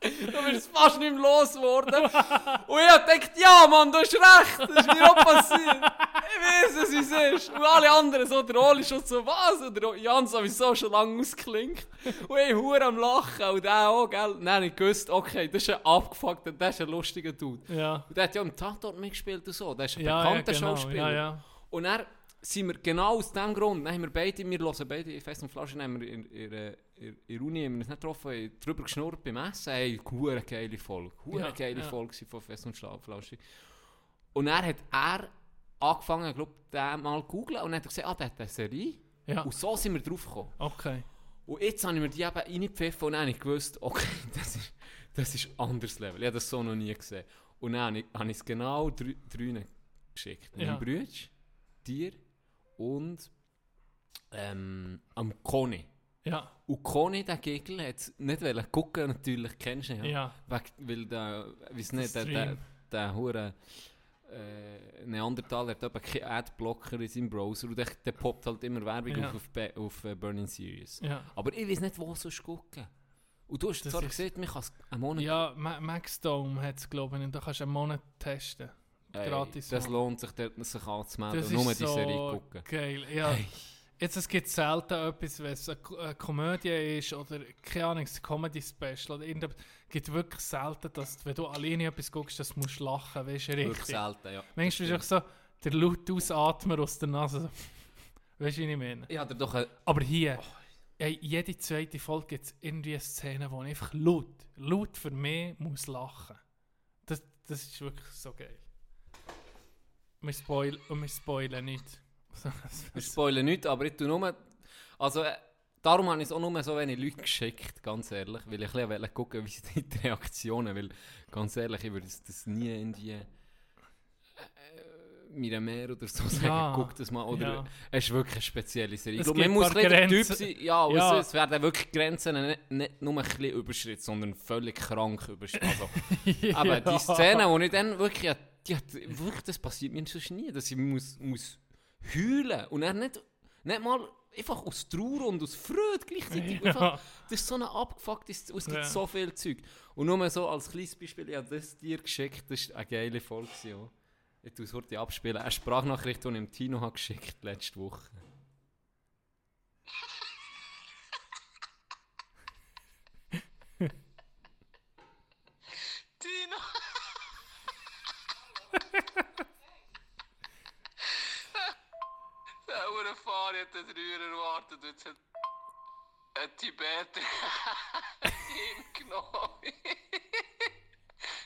du bist fast nicht mehr losgeworden. Und ich hab gedacht, ja Mann, du hast recht, das ist mir auch passiert. Ich weiß, es, wie es ist. Und alle anderen, so der Oli schon so, was? Und der Jan sowieso schon lange ausgeklinkt. Und ich hure am Lachen und der auch, gell. Hab ich gewusst, okay, das ist ein abgefuckter, das ist ein lustiger Dude. Ja, Und der hat ja im Tatort mitgespielt und so. Der ist ein ja, ja, bekannter genau. Schauspieler. Ja, ja. Und dann sind wir genau aus dem Grund, dann haben wir beide, wir hören beide Fest und Flaschen, haben wir in, in, in, in der Uni haben wir uns nicht getroffen, drüber geschnurrt beim Essen. Hey, hure geile Folge. Hure Ja, geile ja. Folge von Fest und Flaschen. Und dann hat er angefangen, glaube mal zu googlen und dann hat er gesagt, ah, der hat eine Serie. ja. Und so sind wir drauf gekommen. Okay. Und jetzt habe ich mir die eben reingepfiffen und dann habe ich gewusst, okay, das ist, das ist ein anderes Level. Ich habe das so noch nie gesehen. Und dann habe ich, habe ich es genau drei, drei geschickt. Ja. Meinem Bruder, dir und ähm, am Conny. Ja, Und Conny, der Gegel, hat nicht wollen gucken, natürlich kennst du ihn, ja. ja. Weil der, weiß nicht, der, der, der hure äh, Neandertaler hat eben keinen Adblocker in seinem Browser und der, der poppt halt immer Werbung Ja. auf, auf, auf äh, Burning Series. Ja, Aber ich weiß nicht, wo sonst gucken. Und du hast zwar gesehen, man kann es einen Monat... ja Ma Maxdome hat es, glaube ich, und da kannst du einen Monat testen. Ey, gratis Das lohnt sich, dort sich anzumelden Das und nur ist die so Serie gucken. geil. Ja. Hey. Jetzt, es gibt selten etwas, wenn es eine, Ko- eine Komödie ist oder, keine Ahnung, ein Comedy-Special oder irgendetwas. Es gibt wirklich selten, dass, wenn du alleine etwas guckst, dass du musst lachen, weißt du, Wirklich richtig. selten, ja. Manchmal ist so der laut Ausatmer aus der Nase. Weißt du, wie ich meine? Hatte doch ein... Aber hier, ey, jede zweite Folge gibt es irgendwie eine Szene, wo ich einfach laut, laut für mich muss lachen. Das, das ist wirklich so geil. Wir, spoil und wir spoilen nicht. Wir spoilern nichts, aber ich tue nur... Also, äh, darum habe ich es auch nur so wenig Leute geschickt, ganz ehrlich. Weil ich ein bisschen gucken wie sind die Reaktionen. Weil, ganz ehrlich, ich würde das, nie irgendwie... Äh, mir mehr oder so sagen, Ja, guck das mal. Oder ja. es ist wirklich eine spezielle Serie. Ich Es glaube, man muss ein Typ sein. Ja, Ja. Also, es werden wirklich Grenzen nicht, nicht nur ein bisschen überschritten, sondern völlig krank überschritten. Also, Aber die Szene, wo ich dann wirklich, die hat, wirklich, das passiert mir sonst nie, dass ich muss, muss heulen und er nicht, nicht mal einfach aus Trauer und aus Freude gleichzeitig. Einfach, Ja. das ist so eine abgefuckte, es gibt Ja. so viel Zeug. Und nur so als kleines Beispiel, ich habe das dir geschickt, das war eine geile Folge. Ja. Ich tue es heute abspielen. Eine Sprachnachricht, die ich dem Tino habe geschickt letzte Woche. Tino. Der Uhrenfahrer hat das früher erwartet. Jetzt hat ein Tibeter ihm genommen.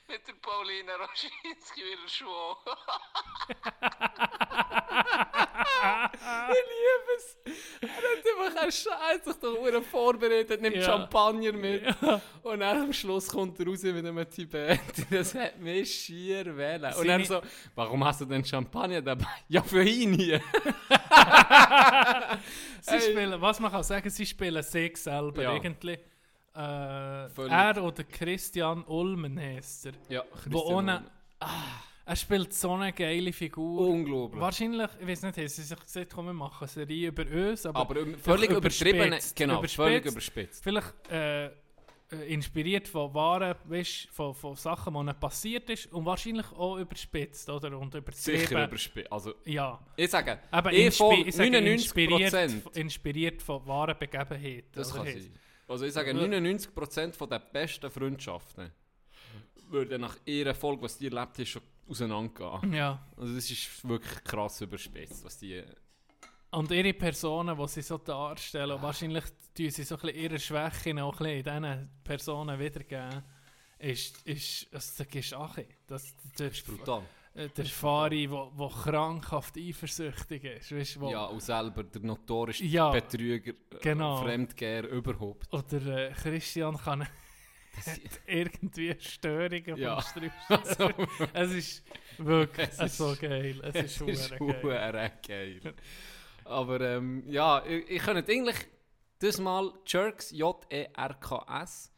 Mit der Paulina Roschinski wieder schwach. Ich liebe es. Er hat einfach einen Scheiß sich doch nur vorbereitet, nimmt Ja. Champagner mit. Und dann am Schluss kommt er raus mit einem Tibet. Das hat mich schier wählen. Und er so, warum hast du denn Champagner dabei? Ja, für ihn hier. Sie Ey. spielen, was man kann sagen, sie spielen sich selber Ja. irgendwie. Äh, er oder Christian Ulmen heisst er. Ja, Wo ohne, ah, er spielt so eine geile Figur. Unglaublich. Wahrscheinlich, ich weiß nicht, haben sie sich gesagt, komm, wir machen eine Serie über uns, aber, Aber völlig übertrieben. überspitzt, Genau, überspitzt. völlig überspitzt. vielleicht äh, äh, inspiriert von wahren, weißt, von, von Sachen, die ihnen passiert ist und wahrscheinlich auch überspitzt, oder? Und übertrieben. Sicher überspielen. Also, Ja. ich sage, Aber ich von ich sage 99%. inspiriert, inspiriert von wahren Begebenheiten. Das kann heisst- sein. Also ich sage, 99% von den besten Freundschaften würden nach ihrer Folge, was die erlebt hast, schon auseinandergehen. Ja. Also das ist wirklich krass überspitzt, was die... Und ihre Personen, die sie so darstellen, wahrscheinlich tun sie so ein bisschen ihre Schwächen auch ein bisschen in diesen Personen wiedergeben, ist, ist, also, da gehst du auch ein. Das, der, ist brutal. äh, der Fari, der krankhaft eifersüchtig ist, weißt, wo, Ja, und selber der notorischste Ja, Betrüger, äh, genau. Fremdgeher überhaupt. Oder äh, Christian kann irgendwie Störungen Ja. vom Strauß. es ist wirklich Es ist- so geil. Es, Es ist, ist geil. Aber ähm, ja, ich, ich könnte eigentlich das mal Jerks, J-E-R-K-S,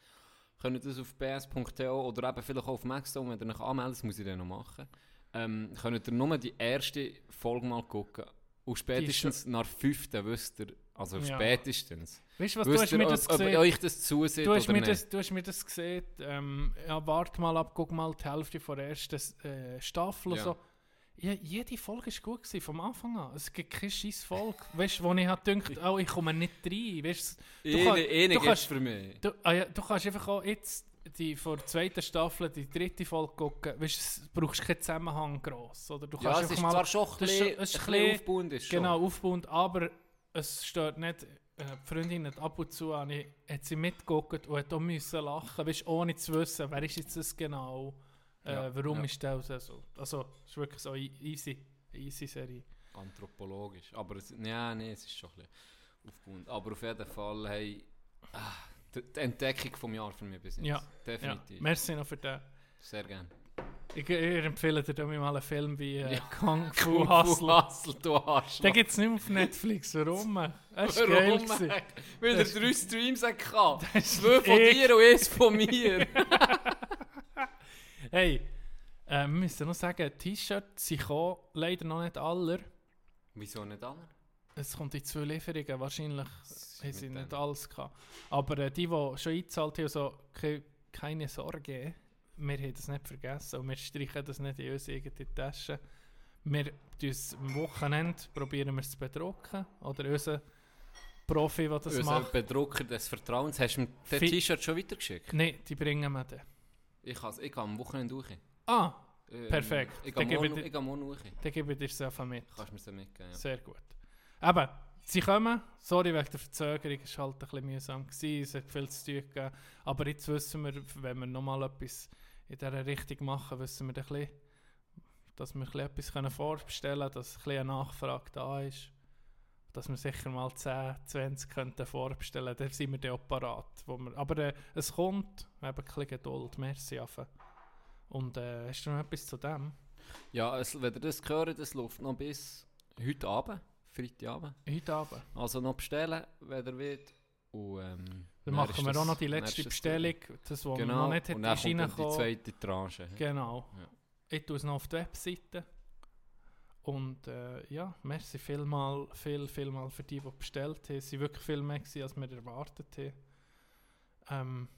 könnt das auf bs.to oder eben vielleicht auch auf Maxstone, wenn ihr euch anmeldet, das muss ich dann noch machen, ähm, könnt ihr nur die erste Folge mal gucken. Und spätestens nach fünften wisst ihr, also Ja. spätestens, Weißt du was, du wisst hast ihr, mir ob, das ob gesehen. euch das zusieht Du hast, oder mir nicht. das, du hast mir das gesehen. Ähm, ja, warte mal ab, guck mal die Hälfte von der ersten äh, Staffel Ja. so. Ja, jede Folge war gut gewesen, vom Anfang an. Es gibt keine scheiß Folge. weißt du, wo ich halt gedacht oh, ich komme nicht rein. Weißt, du, du, kann- du kannst- für mich. du, ah ja, du kannst einfach auch jetzt die vor der zweiten Staffel die dritte Folge gucken. Weißt, du brauchst keinen Zusammenhang gross. Oder du Ja, kannst es einfach ist mal, zwar schon ein bisschen, es ein bisschen aufbauend, ist schon. Genau, aufbauend, aber es stört nicht. Äh, die Freundin hat ab und zu ich, hat sie mitgeguckt und hat auch müssen lachen, weißt, ohne zu wissen, wer ist jetzt das genau, äh, Ja, warum ja. ist das so. Also, es ist wirklich so e- easy, easy Serie. Anthropologisch. Aber es, ja, nee, es ist schon ein bisschen aufbauend. Aber auf jeden Fall, hey, ah, die, Entdeckung vom Jahr für mich bis jetzt. Ja, Ja, Definitiv. merci noch für den. Sehr gerne. Ich, ich empfehle dir mal einen Film wie äh, Ja. Kung Fu Hustle. Du Arschloch. Den gibt es nicht mehr auf Netflix. Warum? Das war geil. Gewesen. Weil er drei Streams hatte. Zwei von dir und eins von mir. Hey, äh, wir müssen noch sagen, T-Shirts sind leider noch nicht alle. Wieso nicht alle? Es kommt in zwei Lieferungen, wahrscheinlich haben sie nicht alles gehabt. Aber äh, die, die schon eingezahlt haben, so, ke keine Sorge, wir haben das nicht vergessen und wir streichen das nicht in unsere eigene Tasche. Wir es am Wochenende, probieren wir es zu bedrucken. Oder unser Profi, der das Unser macht. Bedrucker des Vertrauens. Hast du mir das T-Shirt schon weitergeschickt? Nein, die bringen wir dann. Ich, kann ich gehe am Wochenende durch. Ah, Ähm, Perfekt. Ich gehe morgen, morgen durch. dann gebe ich dir es einfach mit. Kannst du mir das mitgeben? Ja. Sehr gut. Eben, sie kommen. Sorry wegen der Verzögerung, es war halt ein bisschen mühsam. Gewesen. Es hat viel zu tun gegeben. Aber jetzt wissen wir, wenn wir nochmal etwas in dieser Richtung machen, wissen wir ein bisschen, dass wir ein bisschen etwas vorbestellen können, dass ein bisschen eine Nachfrage da ist. Dass wir sicher mal 10, 20 könnten vorbestellen dann sind wir dann auch parat. Aber äh, es kommt, wir haben ein bisschen Geduld. Merci, Affe. Und äh, hast du noch etwas zu dem? Ja, es, wenn ihr das hört, das läuft noch bis heute Abend, Freitagabend. Heute Abend. Also noch bestellen, wenn ihr wollt. Und, ähm, Dann machen wir auch noch die letzte Bestellung, das, was Genau, noch nicht hat, und dann ist kommt dann die zweite Tranche. Genau. Ja. Ich tue es noch auf die Webseite. Und äh, ja, merci vielmal, viel, vielmal für die, die bestellt haben. Es waren wirklich viel mehr, gewesen, als wir erwartet haben. Ähm,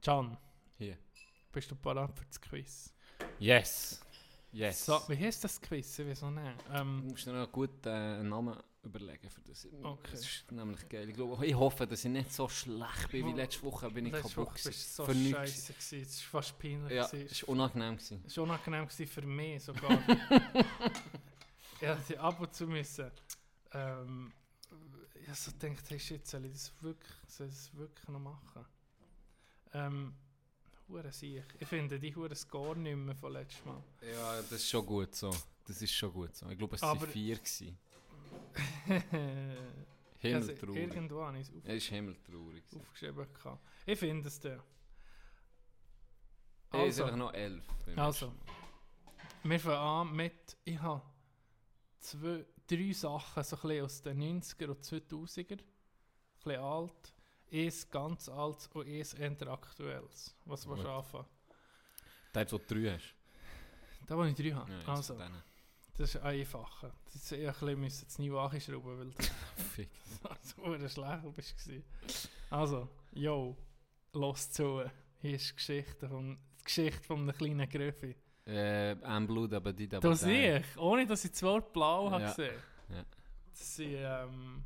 Can, Hier. bist du parat für das Quiz? Yes. Yes. So, wie heißt das Quiz? Ich noch nicht. Du Ähm, musst dir noch gut äh, einen Namen überlegen für das. Okay. Das ist nämlich geil. Ich, glaube, ich hoffe, dass ich nicht so schlecht bin wie letzte Woche. Bin ich letzte kaputt Woche bist du so scheiße gewesen. Es war fast peinlich. Ja, es war unangenehm. Gewesen. Es war unangenehm gewesen für mich sogar. ja, sie ab und zu müssen. Ähm, ich habe so gedacht, hey shit, soll ich das wirklich, soll ich das wirklich noch machen? Ähm, hure sicher. Ich finde die hure Score nicht mehr von letztes Mal. Ja, das ist schon gut so. Das ist schon gut so. Ich glaube, es waren vier. Gewesen. also, Himmeltraurig. irgendwo habe ich es ist himmeltraurig. aufgeschrieben. Ich finde es da. Also, einfach noch elf. Also, wir fangen an mit, ich habe zwei, drei Sachen so ein bisschen aus den 90er und 2000er, ein bisschen alt, eins ganz alt und eins eher aktuelles. Was willst du Gut. anfangen? Der, wo du drei hast. Da, wo ich drei habe. Ja, also, das ist einfacher. Das ist ich ein bisschen müssen das Niveau anschrauben, weil du Fick. so schlecht bist. Also, yo. los zu. Hier ist die Geschichte von, die Geschichte von einem kleinen Griffi. Äh, ein Blut, aber die da. Das sehe ich, ohne dass ich das Wort blau habe Ja. gesehen. Ja. Das sind ähm,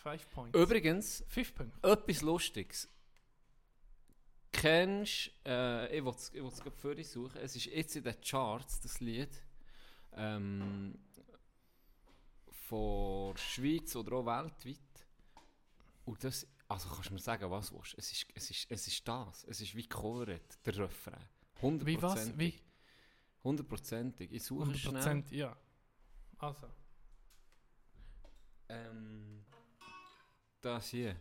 5 Points. Übrigens, 5 Punkte. etwas Lustiges. Kennst äh, ich will es grad für dich suchen. Es ist jetzt in den Charts, das Lied. Ähm, von Schweiz oder auch weltweit. Und das, also kannst du mir sagen, was du willst. Es ist, es ist, es ist das. Es ist wie gecovert, der Refrain. 100%. Wie was? Wie? Hundertprozentig. Ich suche schnell. 100%, ja. Also. Ähm, das hier.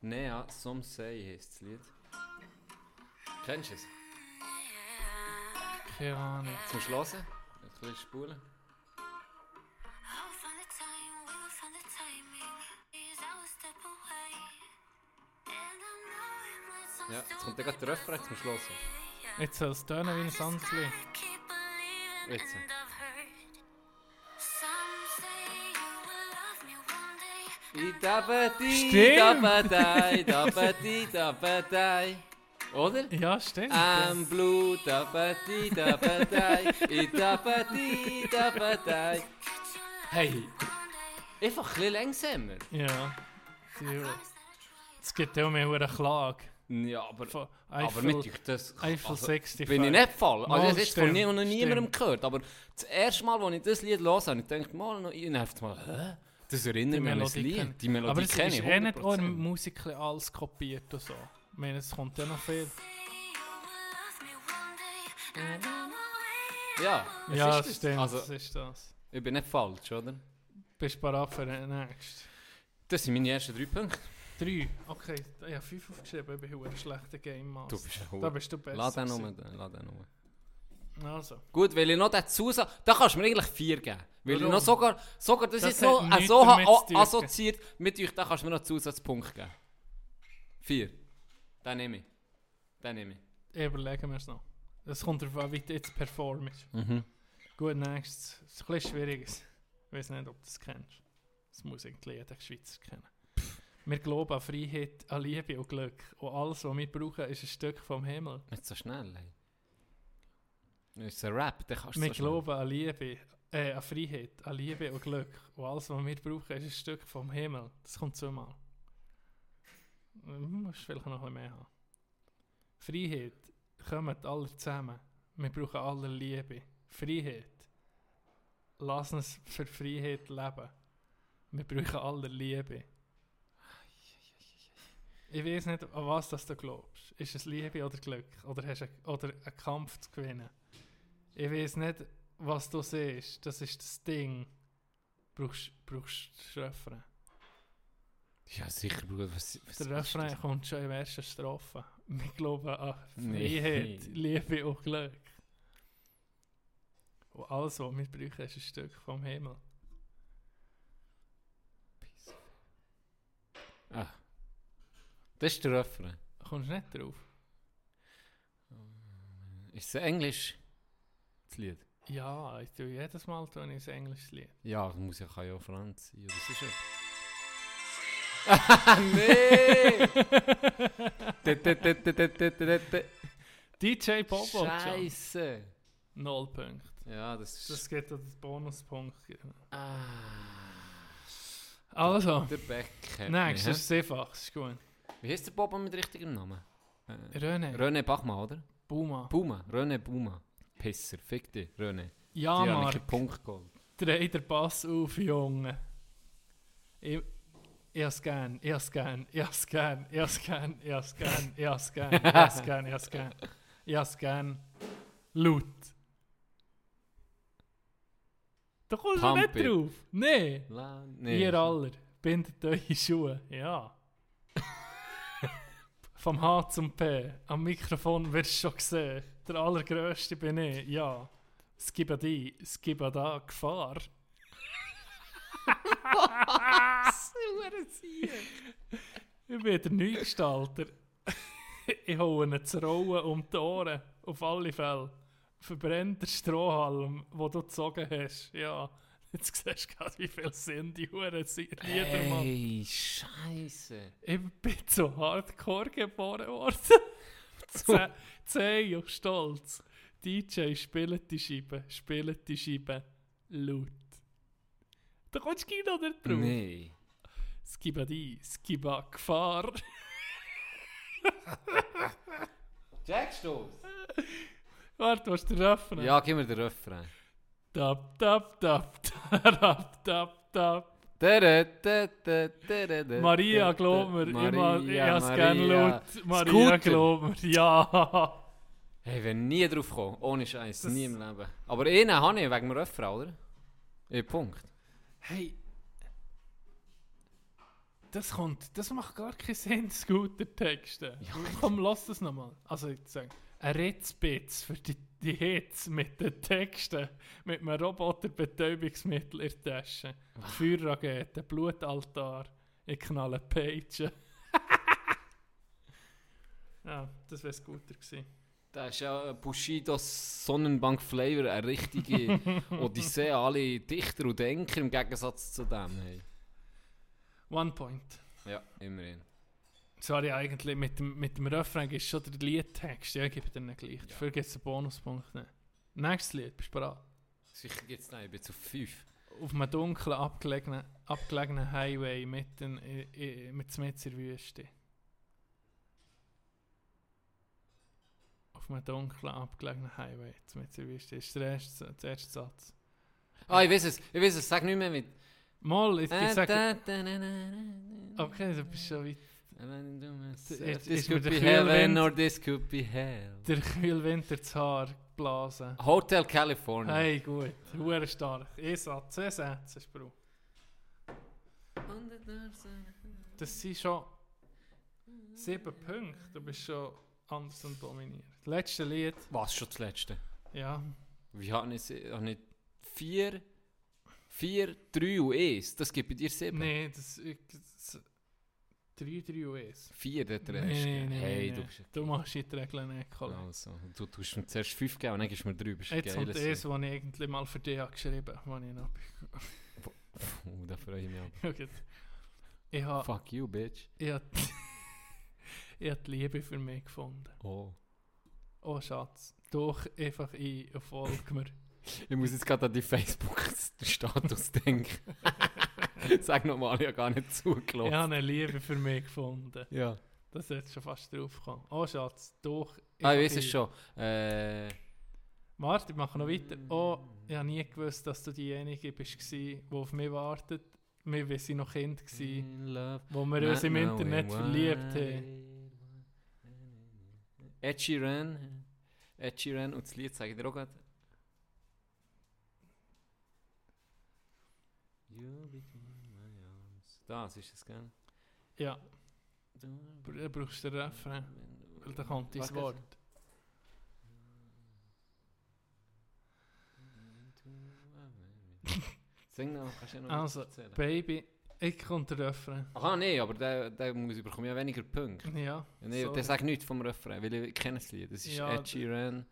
Nea, Some Say heisst das Lied. Kennst du es? Keine Ahnung. Zum Schlossen? Ein bisschen spulen. Ja, jetzt kommt dann gerade der Refrain zum Schlossen. Jetzt soll es tönen wie ein anderes Lied. Jetzt. Stimmt. Oder? Ja, stimmt. I'm blue, dabba di, dabba dai, i dabba di, dabba dai. Hey, einfach ein bisschen langsamer. ja. Es gibt auch mehr eine Klage. Ja, aber, Von aber Eiffel, mit euch das... Eiffel also, 65. Bin ich nicht voll. Also ich habe jetzt von nie, noch niemandem gehört. Aber das erste Mal, als ich das Lied los habe, ich dachte mal, noch- ich mal, hä? Das erinnert mich an ein kennen. Lied. Die Melodie Aber es kenne ist ich eh nicht auch 100%. in Musik ein bisschen alles kopiert und so. Ich meine, es kommt ja noch viel. Ja, es ja, ist das. stimmt, Also, das ist das. ich bin nicht falsch, oder? Bist du bereit für den nächsten? Das sind meine ersten drei Punkte. Drei. Okay, ich habe fünf aufgeschrieben, ich bin ein schlechter Game Master. Du bist ein Da bist du besser. Lass den gewesen. Also. Gut, weil ich noch dazu sage, da kannst du mir eigentlich vier geben. Weil ich Warum? noch sogar, sogar das, Das hat noch so assoziiert mit euch, da kannst du mir noch einen Zusatzpunkt geben. Vier. Den nehme ich. Den nehme ich. Überlegen wir es noch. Es kommt darauf an, wie du jetzt performst. Mhm. Gut, nächstes. Das ist ein bisschen schwieriges. Ich weiß nicht, ob du das kennst. Das muss irgendwie jeder Schweizer kennen. Wir glauben an Freiheit, an Liebe und Glück. Und alles, was wir brauchen, ist ein Stück vom Himmel. Nicht so schnell, ey. Das ist ein Rap, den kannst du Wir so glauben an Liebe, äh, an Freiheit, an Liebe und Glück. Und alles, was wir brauchen, ist ein Stück vom Himmel. Das kommt zweimal. Du musst vielleicht noch ein bisschen mehr haben. Freiheit, kommen alle zusammen. Wir brauchen alle Liebe. Freiheit. Lass uns für Freiheit leben. Wir brauchen alle Liebe. Ich weiß nicht, an was das du glaubst. Ist es Liebe oder Glück? Oder hast du einen, oder einen Kampf zu gewinnen? Ich weiß nicht, was du siehst. Das ist das Ding. Brauchst brauchst du Refrain. Ja, sicher, Bruder. Was, was, Der Refrain kommt schon in der ersten Strophe. Wir glauben an Nee. Freiheit, Liebe und Glück. Und alles, was wir brauchen, ist ein Stück vom Himmel. Ah. Das ist der Refrain. Kommst du nicht drauf? Ist es Englisch? Das Lied? Ja, ich tue jedes Mal tue ich ein englisches Lied. Ja, das muss ja kann ja auch Franz sein. oder Das ist ja. nee! DJ Bobo. Scheiße! Null Punkte. Ja, das ist. Das geht an den Bonuspunkt. ah, Also, der Beck. mich, das ist einfach, das ist gut. Wie heißt der Bob mit richtigem Namen? Äh, René, René Bachmann, oder? Buma. Buma. René Buma. Pisser. Fick dich, René. Ja, Die haben Mark. keinen Punkt geholt. Dreh den Pass auf, Junge. Ich, ich hab's gern, ich hab's gern, ich hab's gern, ich hab's gern, ich hab's gern, ich hab's gern, ich hab's gern, ich hab's gern, ich hab's gern. Laut. Da kommst du nicht drauf. Nee. La, nee. Ihr aller, bindet eure Schuhe. Ja. Vom H zum P. Am Mikrofon wirst du schon gesehen. Der allergrößte bin ich. Ja. Es gibt die, es gibt da Gefahr. ich bin der Neugestalter. ich hole ihn zu Rollen um die Ohren. Auf alle Fälle. Verbrennt der Strohhalm, den du gezogen hast. Ja. Jetzt siehst du gerade, wie viel sind die Huren machen. Hey, Scheiße. Ich bin so hardcore geboren worden. Und stolz. DJ spielt die Scheibe, spielt die Scheibe laut. Da kommst du noch nicht drauf. Nee. Skiba die, Skiba Gefahr. Checkst du's? Warte, was der Refrain? Ja, gib mir den Refrain. Tap, tap, tap, tap, tap, tap. Maria, glaub mir, ich, ich hab's gerne laut. Maria, Scooter. glaub mir, ja. Hey, wenn nie drauf kommen, ohne Scheiß, nie im Leben. Aber einen habe ich wegen dem Refrain, oder? Ja, Punkt. Hey. Das kommt, das macht gar keinen Sinn, Scooter-Texte. Komm, lass das nochmal. Also, ich sage, ein Ritzbitz für die, die Hits mit den Texten, mit einem Roboterbetäubungsmittel in der Tasche, Feuerraketen, Blutaltar, ich knalle Pagen. ja, das wäre Scooter gewesen. Das ist ja Bushidos Sonnenbank Flavor, eine richtige Odyssee, alle Dichter und Denker im Gegensatz zu dem. Hey. One Point. Ja, immerhin. Sorry, eigentlich mit dem, mit dem Refrain ist schon der Liedtext. Ja, ich gebe dir nicht gleich. Dafür gibt es einen Bonuspunkt. Nicht. Nächstes Lied, bist du bereit? Sicher es noch, ich bin zu fünf. Auf einem dunklen, abgelegenen, abgelegenen Highway mitten in, mit Smith in der Wüste. Auf einem dunklen, abgelegenen Highway mit in der Wüste. Das ist der erste, der erste Satz. Ah, ich weiß es, ich weiß es, sag nicht mehr mit. Mal, ich, ich sage... Okay, du bist schon weit. This ist mir could der be Kühlwind- heaven or this could be hell. Der kühl Winter zu Haar geblasen. Hotel California. Hey, gut. Hure stark. Ein Satz, zwei Sätze ist Bro. Das sind schon sieben Punkte. Du bist schon anders und dominiert. Letzte Lied. Was, schon das letzte? Ja. Wie habe ich, sie- habe ich vier, vier, drei und eins? Das gibt bei dir sieben? Nee, das ist 3, 3 und 1. Vier, der der Nee, nee, nee, hey, nee. du bist Du machst die Regeln nicht, Kollege. Also, du tust mir zuerst fünf geben und dann gibst du mir drei. Bist ein Jetzt kommt eins, was ich eigentlich mal für dich habe geschrieben habe. Ich noch... Oh, da freue ich mich aber. Gut. Ich habe Fuck you, bitch. ich hab, ich hab die Liebe für mich gefunden. Oh. Oh Schatz, doch einfach ein folg mir. Ich muss jetzt gerade an die Facebook-Status denken. Sag nochmal, ich habe gar nicht Ich zugelassen. habe eine Liebe für mich gefunden. Ja. Das hat schon fast drauf gekommen. Oh Schatz, doch. Ah, ich weiß es schon. Äh, Warte, ich mache noch weiter. Oh, ich habe nie gewusst, dass du diejenige bist, die auf mich wartet. Wir waren noch Kind, gewesen, wo wir uns im Internet verliebt haben. Ed Sheeran. Ed Sheeran und das Lied sage ich dir auch gerade. Das ist es, gell? Ja, du brauchst den Refrain, weil da kommt dein. Wort. Sing noch, kannst du ja noch Also, erzählen. Baby, ich kommt der Refrain. Aha, nee, aber der, der muss ich bekomme ja weniger Punkte. Ja, Nee, sorry. der sagt nichts vom Refrain, weil ich kenne das Lied. Das ist Ja, Ed Sheeran.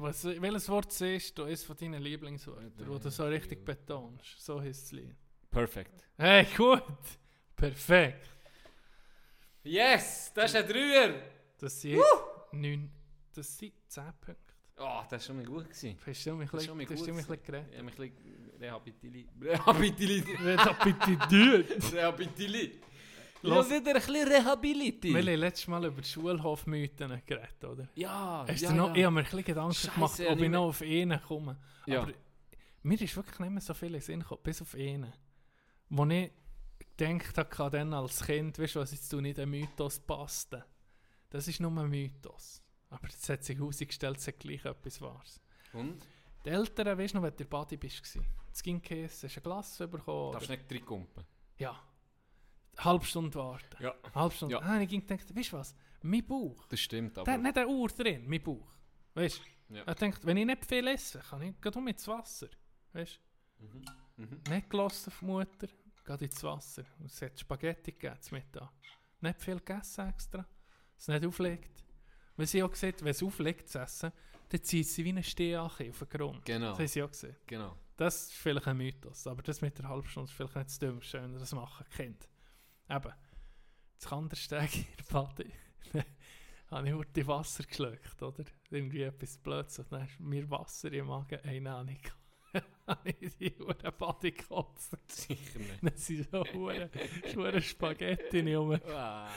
Was, welches Wort siehst du? Eines von deinen Lieblingswörtern, Äh, wo du so richtig betonst. So heißt das Lied. Perfect. Hey, gut! Perfekt! Yes, das ist ein Dreier. Das sind neun, das sind zehn Punkte. Oh, das war schon mal gut. Gewesen. Hast du mich Das ist ein schon mal gut mich ein bisschen Ich geredet? habe mich ein bisschen rehabilitiert. Rehabilitiert. Rehabilitiert. Los. Ja, wieder ein bisschen rehabilitiert. Wir haben letztes Mal über Schulhofmythen geredet, oder? Ja, Hast ja, du noch, ja. Ich habe mir ein bisschen Gedanken Scheisse, gemacht, ob ich nicht noch auf einen komme. Ja. Aber mir ist wirklich nicht mehr so viel in Sinn gekommen, bis auf einen. Wo ich gedacht habe, dann als Kind, weißt du was, jetzt tue ich den Mythos basten. Das ist nur ein Mythos. Aber jetzt hat sich herausgestellt, es hat gleich etwas Wahres. Und? Die Eltern, weißt du noch, wenn du in der Body bist, das ging Käse, hast du ein Glas bekommen? Darfst oder- nicht reinkumpen. Ja. Halbe Stunde warten. Ja. Halbe Stunde. Ja. Ah, ich ging gedacht, weißt du was, mein Bauch, Das stimmt, der aber... hat nicht eine Uhr drin, mein Bauch. Weißt du? Ja. Er denkt, wenn ich nicht viel esse, kann ich geh ins Wasser. Weißt du? Mhm. Nicht gelassen auf Mutter, geh ins Wasser. Und Es hat Spaghetti gegeben zum Mittag. Nicht viel gegessen extra. Es nicht auflegt. Weil sie auch gesagt wenn es auflegt zu essen, dann zieht sie wie eine Stehache auf den Grund. Genau. Das haben sie auch gesehen. Genau. Das ist vielleicht ein Mythos, aber das mit der halben Stunde ist vielleicht nicht das Dümmste, wenn ihr das machen könnt. Eben, das Kandersteg in der Bade, habe ich heute Wasser geschluckt, oder? Irgendwie etwas Blödes, und dann ist mir Wasser im Magen, eine Ahnung. habe ich die Uhren Bade gekotzt. Sicher nicht. Dann sind so hure hure Spaghetti rum. Ah.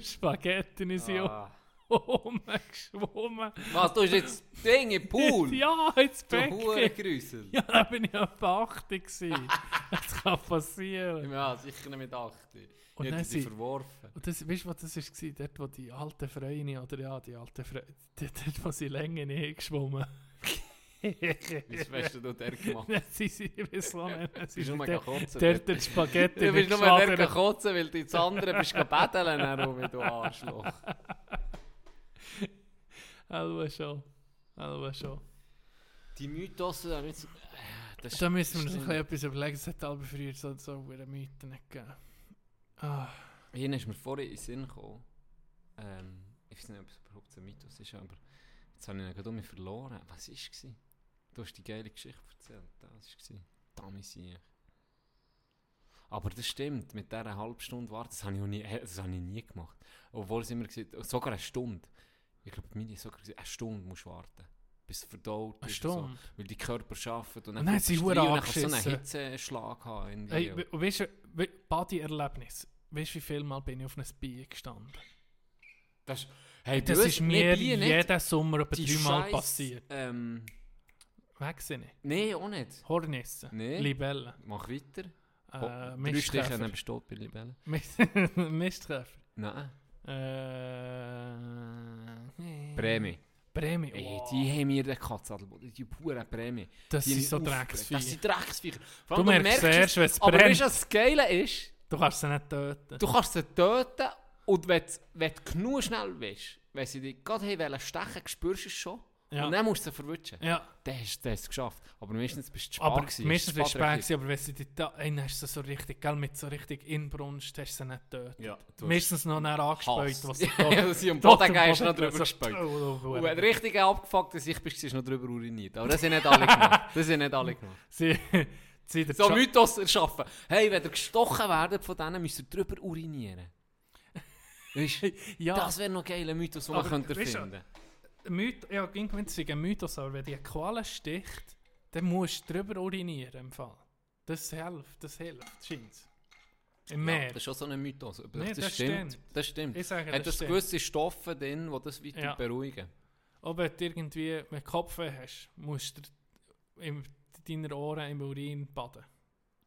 Spaghetti sind Ah. rumgeschwommen. Was, du hast jetzt Ding im Pool? Ja, Du Becken. Hurengrüssel. Ja, da bin ich auf 80 gewesen. Das kann passieren. Ja, sicher nicht mit 80. Und Ich hätte sie sie- verworfen. Und das, weißt du, was das war? Dort, wo die alten Freunde, oder ja, die alten Freunde, dort, wo sie länger nicht geschwommen. Wie hast du da gemacht? Sind sie, ich weiß auch nicht, Du sind bist sie nur dort, kotzen. dort die Spaghetti Du bist nur der geschlagen. kotzen, weil du ins andere bist gebetteln, herum, du Arschloch. Hallo schon. Hallo schon. Die Mythos, da jetzt... Das Da müssen wir uns stimmt. noch etwas überlegen. Es hat alle früher so, so Mythen nicht gegeben. Ah, Hier ist mir vorhin in den Sinn gekommen. Ähm, ich weiß nicht, ob es überhaupt ein Mythos ist, aber jetzt habe ich ihn gerade um verloren. Was war es? Du hast die geile Geschichte erzählt. Das war Damals Aber das stimmt, mit dieser halben Stunde warten, das habe ich, nie, das habe ich nie gemacht. Obwohl es immer gesagt sogar eine Stunde. Ich glaube, meine sogar gesagt, eine Stunde musst du warten. Bis verdaut eine ist. und So. Weil die Körper arbeiten und Und dann sie verdammt du rein und dann so einen. Hitzeschlag haben. We- weißt du, Body-Erlebnis. Weißt du, wie viel Mal bin ich auf einem Bier gestanden? das, hey, Das ist mir nicht. jeden Sommer etwa dreimal passiert. Ähm, Weg sind ich. Nein, auch nicht. Hornissen. Nee. Libellen. Mach weiter. Äh, Drei Stiche Mistkäfer. bei Libellen. Mist- Mistkäfer. Nein. Äh, Prämie. Prämie. Ey, die haben mir den Katzadelboden. Die pure Prämie. das Die sind so. Drecksviecher. Das sind Drecksviecher. Du merkst erst, wenn es Aber brennt. weißt du, was das Geile ist? Du kannst sie nicht töten. Du kannst sie töten und wenn, du- wenn du genug schnell bist, wenn sie dich gerade haben wollen stechen, spürst du es schon. Ja. Und dann musst du sie verwutschen. Ja, Dann hast du es geschafft. Aber meistens bist du zu aber spät gewesen. meistens bist du spät spät gewesen, aber wenn sie dich da, dann hast du sie so richtig, gell, mit so richtig Inbrunst, hast du sie nicht getötet. Ja, Meistens noch näher angespäut, was sie Ja, sie am Boden gehst, noch drüber gespäut. Und wenn du richtig abgefuckt Sicht bist, hast du noch drüber uriniert. Aber das sind nicht alle gemacht. Das sind nicht alle gemacht. Sie, sie So Mythos erschaffen. Hey, wenn ihr gestochen werdet von denen, müsst ihr drüber urinieren. Weißt ja, das wäre noch ein geiler Mythos, den man könnte finden. Myth, ja, ging wenn es ein Mythos, aber wenn die Qualle sticht, dann musst du drüber urinieren im Fall. Das hilft, das hilft, scheint Im Ja, Meer. das ist schon so ein Mythos. Aber Nee, das, das stimmt. stimmt. Das stimmt. ich sage, Hat das das gewisse Stoffe drin, die das weiter Ja. beruhigen? Ob du irgendwie, du Kopfweh hast, musst du in deinen Ohren im Urin baden.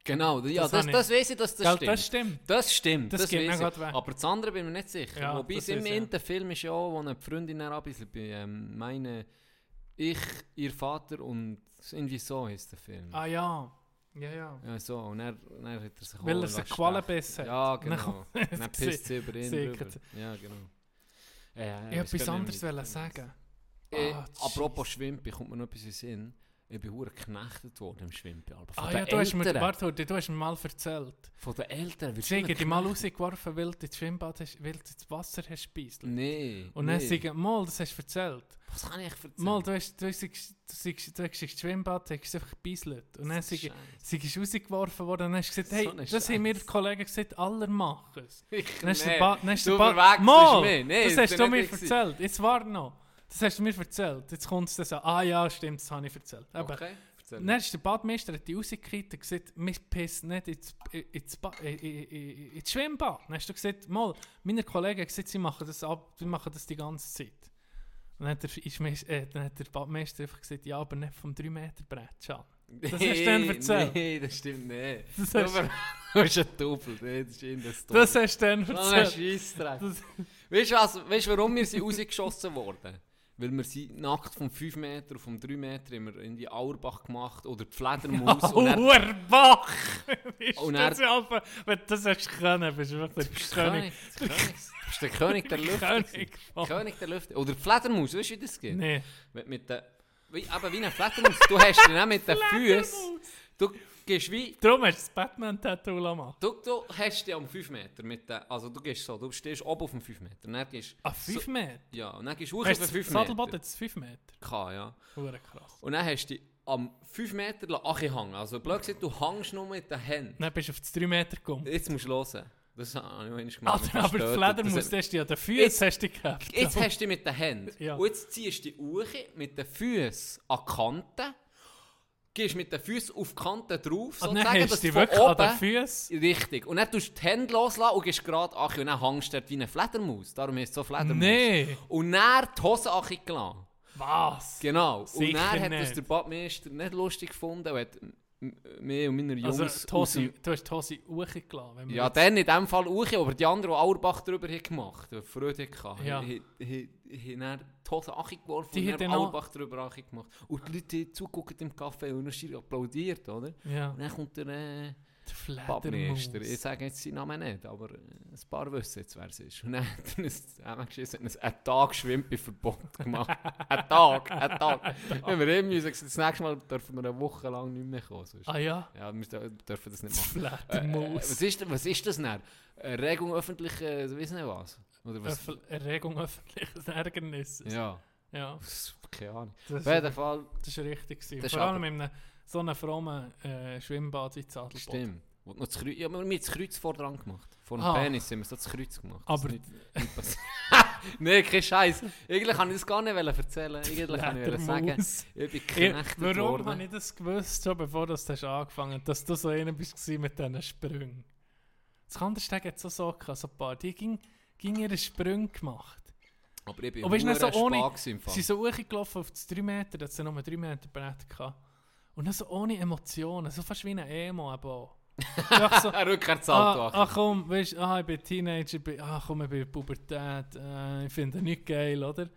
Genau, ja, Das das, weiß ich, dass das Gell, stimmt. das stimmt. Das stimmt, Das das, geht mir weg. Aber das andere bin ich mir nicht sicher. Ja, Wobei es im ja. Film ist ja auch, wo eine Freundin dann abbieselt bei ähm, meine Ich, ihr Vater und irgendwie so ist der Film. Ah ja. Ja, ja. Ja, so. Und er, dann hat er sich Weil er sich lassen Qualenbiss hat. stechen. Ja, Dann genau. Dann pisst sie über ihn. Ja, genau. Ja, ja, Ich wollte etwas gar nicht, anderes sagen. Äh, Ah, apropos. Schwimpen, kommt mir noch etwas in den Sinn. Ich bin hure geknechtet worden im von Ah ja, du hast, mir, warte, du hast mir mal erzählt. Von den Eltern. du Sie haben dich mal rausgeworfen, weil du ins Schwimmbad hast, weil du ins Wasser hast speist. Nee. Und dann nee. sagen, mal, das hast du erzählt. Was kann ich erzählen? Mal, du hast, du hast, du hast, du hast, du ins Schwimmbad, du hast einfach gebeiselt. Und dann sind sie ist rausgeworfen worden und dann hast du gesagt, hey, So das haben mir die. Kollegen gesagt, alle machen es. Ich Dann hast du nee. Bad, dann hast du Du mal, das hast du mir erzählt. Jetzt war noch. Das hast du mir erzählt. Jetzt kommt es dann so, ah ja, stimmt, das habe ich erzählt. Aber Okay, erzähl. dann ist der Badmeister hat die rausgekriegt und gesagt, wir pissen nicht ins, ins, ins Schwimmbad. Dann hast du gesagt, mal, meine Kollegen haben gesagt, sie machen das, ab, sie machen das die ganze Zeit. Und dann hat der, Ischmeis- äh, dann hat der Badmeister einfach gesagt, ja, aber nicht vom 3 Meter Brett, Can. Das hast du dann erzählt. Nee, das stimmt nicht. Das Du hast, ver- du bist ein Doppel. Das ist in Story. das hast du dann ein erzählt. Scheissdreck. Das- Weißt du was, weißt du, warum wir sind rausgeschossen worden? Weil wir sind nackt vom 5 Meter auf vom 3 Meter haben wir irgendwie Auerbach gemacht oder die Fledermaus. dann, Auerbach! Ist Und das er- wenn du das hast können, bist du wirklich bist der der König. König. der. Du bist der König der Luft. König König der Luft. Oder die Fledermaus, weißt du, wie das geht? Nee. Mit, mit den, wie, aber wie eine Fledermaus. Du hast den auch mit den Füßen. Du, gehst wie... Darum hast du das Batman-Tattoo machen. Du, du hast dich am 5 Meter mit der... Also du gehst so, du stehst oben auf dem 5 Meter. Dann gehst Ah, 5 Meter? Ja, und dann gehst du hoch auf Hast den du 5 das Meter. Sattelboot jetzt 5 Meter? Kann, ja. Hure krass. Und dann hast du dich am 5 Meter Achi hängen. Also blöd gesagt, du hängst nur mit den Händen. Dann bist du auf das 3 Meter gekommen. Jetzt musst du hören. Das habe ich einmal Alter, gemacht. mich aber die. Fledermaus, hast du ja den Füßen Jetzt- hast du gehabt. Jetzt hast du dich mit den Händen. Ja. Und jetzt ziehst du die Uhr mit den Füßen an die Kante. Gehst mit den Füßen auf die Kante drauf. Und dann sozusagen, hast dass du wirklich an den Füßen... Richtig. Und dann tust du die Hände loslassen und gehst gerade Achi. Und dann hängst du dort wie eine Fledermaus. Darum ist es so Fledermaus. Nee. Und dann die Hose gelassen. Was? Genau. und Sicher dann hat das nicht. der Badmeister nicht lustig gefunden und hat m- m- mir und meiner Jungs Also, aus Hose, dem- du hast hochgelassen. wenn wir Ja, jetzt- dann in dem Fall auch, aber die anderen, die Auerbach drüber haben gemacht haben, Freude hatten, Ja. haben dann Hose Achi geworfen Die und dann dann auch- Auerbach drüber Achi gemacht. Und die Leute haben zugeguckt im Café und dann applaudiert, oder? Ja, Und dann kommt der äh, Badmeister, ich sage jetzt seinen Namen nicht, aber äh, ein paar wissen jetzt, wer es ist. Und dann hat er uns zusammengeschissen, uns einen Tag Schwimmbeverbot gemacht. ein Tag, ein Tag. Wenn wir ihm müssen, gesagt, das nächste Mal dürfen wir eine Woche lang nicht mehr kommen. sonst- Ah ja, Ja, wir dür- dürfen das nicht machen. Äh, äh, Fledermaus. was, ist, was ist das denn? Erregung öffentlicher, äh, weiss nicht was? Oder was? Öffel- Erregung öffentliches Ärgernisses. Ja, ja keine Ahnung. Auf jeden Fall, das ist richtig. Vor allem in einem so einem frommen äh, Schwimmbad in Zadelboden. stimmt. Und noch das Kreuz, ja, wir haben das Kreuz vor dran gemacht. Vor dem Ah. Penis haben wir so das Kreuz gemacht. Aber- Das nicht, nicht. Nein, kein Scheiß. Eigentlich kann ich das gar nicht erzählen. Eigentlich kann ich sagen, ich bin geknechtet warum worden. habe ich das gewusst, schon bevor das hast angefangen hast, dass du so einer bist mit diesen Sprüngen? Das Kandersteg hat so so gehabt, so ein paar, die ging, ging ihre Sprünge gemacht. Aber ich bin Und weißt du, nicht so ohne- im Fall. Sie sind so hochgelaufen auf das 3 Meter, da hat sie nur 3 Meter Brett gehabt. Und dann so ohne Emotionen, so fast wie ein Emo aber so, Ein Rückwärtssalto. ah, ach komm, weißt, ah, ich bin Teenager, ich bin, ah komm, ich bin Pubertät, äh, ich finde nicht geil, oder?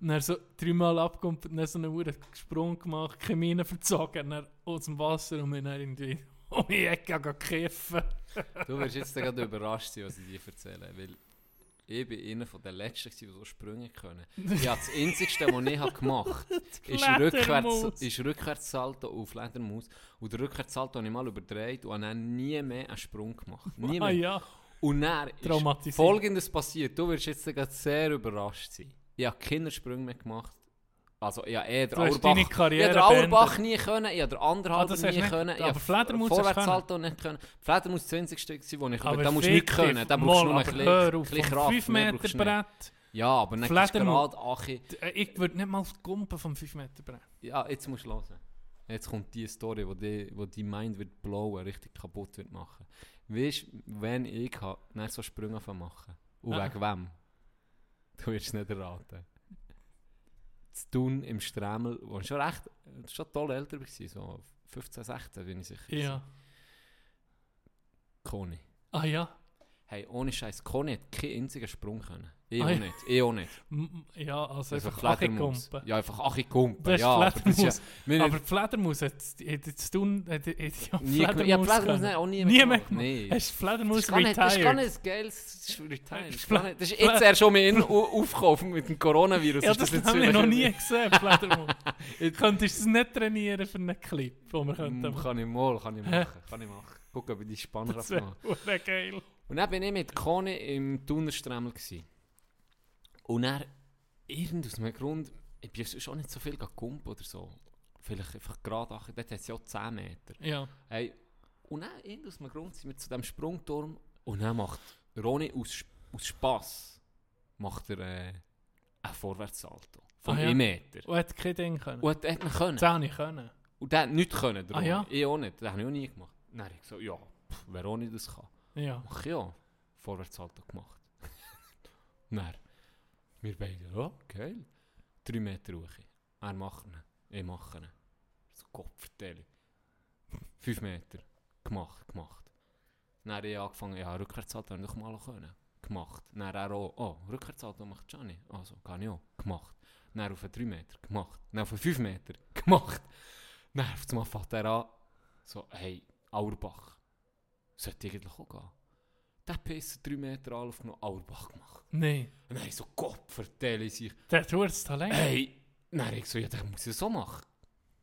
Und dann so dreimal abgekommen, dann so einen Uhr Sprung gemacht, keine Mine verzogen, dann aus dem Wasser und dann irgendwie um die Ecke kiffen. Du wirst jetzt gerade überrascht sein, was ich dir erzähle, weil ich bin einer von den Letzten, die so Sprünge können. Ja, das Einzigste, was ich habe gemacht habe, ist rückwärts, ist Rückwärtssalto auf Fledermaus. Und der Rückwärtssalto habe ich mal überdreht und habe dann nie mehr einen Sprung gemacht. Nie Ah mehr. ja, Und dann ist. Folgendes passiert. Du wirst jetzt sehr überrascht sein. Ich habe keine Sprünge mehr gemacht. Also, habe eher hast Auerbach, deine ich habe den Auerbach beendet. nie können, ich habe den anderthalb Ah, nie nicht- können. aber habe Fledermaus Vorwärtssalto nicht können. Fledermaus das 20. gewesen, wo ich aber da musst du nicht können. Da brauchst du nur ein bisschen, Kraft. 5 mehr Meter nicht. Brett. Ja, aber Fledermaus- gerade, ach, ich- würde nicht mal Gumpen vom 5 Meter Brett. ja, jetzt musst du hören. Jetzt kommt die Story, wo die, wo die Mind wird blowen, richtig kaputt wird machen. Weißt du, wenn ich dann so Sprünge machen. Und Ah. wegen wem? Du wirst es nicht erraten. Zu tun im Stremel, wo schon recht, schon toll älter war, so 15, 16 bin ich sicher. Ja. Koni. Ah ja. Hey, ohne Scheiß, Koni hat keinen einzigen Sprung können. Ich Ah, auch nicht, ich auch nicht. Ja, also Also einfach. Achigumpen. Ja, einfach Achigumpen. Das ist ja, aber das ist ja, Fledermaus. wir- Aber Fledermaus hat jetzt tun, ja Fledermaus ja, Fledermaus auch nie, Nie mehr. Nee. Hast du Fledermaus Das ist, nicht, das ist gar retired? nicht geiles Retire. Das ist, das ist jetzt erst schon mal in, au- aufgekommen mit dem Coronavirus. Ja, ist das jetzt habe ich noch nie gesehen, Fledermaus. Könntest du es nicht trainieren für einen Clip, den wir könnten Mm? Kann ich mal, kann ich machen. Kann ich machen. Guck, ob ich die Spannkraft Das wäre geil. Und dann bin ich mit Koni im Thunerstremmel. Und er irgend aus einem Grund, ich bin auch nicht so viel gekumpt oder so. Vielleicht einfach gerade, dort hat es ja auch 10 Meter. Ja. Hey, und dann, irgend aus einem Grund sind wir zu diesem Sprungturm und dann macht Ronny aus, aus Spass macht er äh, einen Vorwärtssalto von Ah, ja. 1 Meter. Und hat kein Ding können. Und er hat ihn können. Das ich können. Und der hat nichts können. der Ah, ja? Ich auch nicht. Das habe ich auch nie gemacht. Dann habe ich gesagt, ja, pff, wer Ronny das kann. Ja. Mach ich ja. Vorwärtssalto gemacht. Dann, wir beide, ja, geil. Drei Meter hoch. Er macht ihn, ich mache ihn. So Kopfverteilung. Fünf Meter. Gemacht, gemacht. Dann habe ich angefangen, ja, Rückwärtssalto habe ich mal können. Gemacht. Dann er auch, oh, Rückwärtssalto macht Gianni. Also, kann ich auch. Gemacht. Dann auf einen 3 Meter. Gemacht. Dann auf einen 5 Meter. Gemacht. Dann auf einmal fährt er an, so, hey, Auerbach. Sollte eigentlich auch gehen. Der Pisser 3 Meter an aufgenommen, Auerbach gemacht. Nein. Und dann ich so, Gott, vertelle sich. Der hat das Talent. Hey! Dann ich so, ja, das muss ich so machen.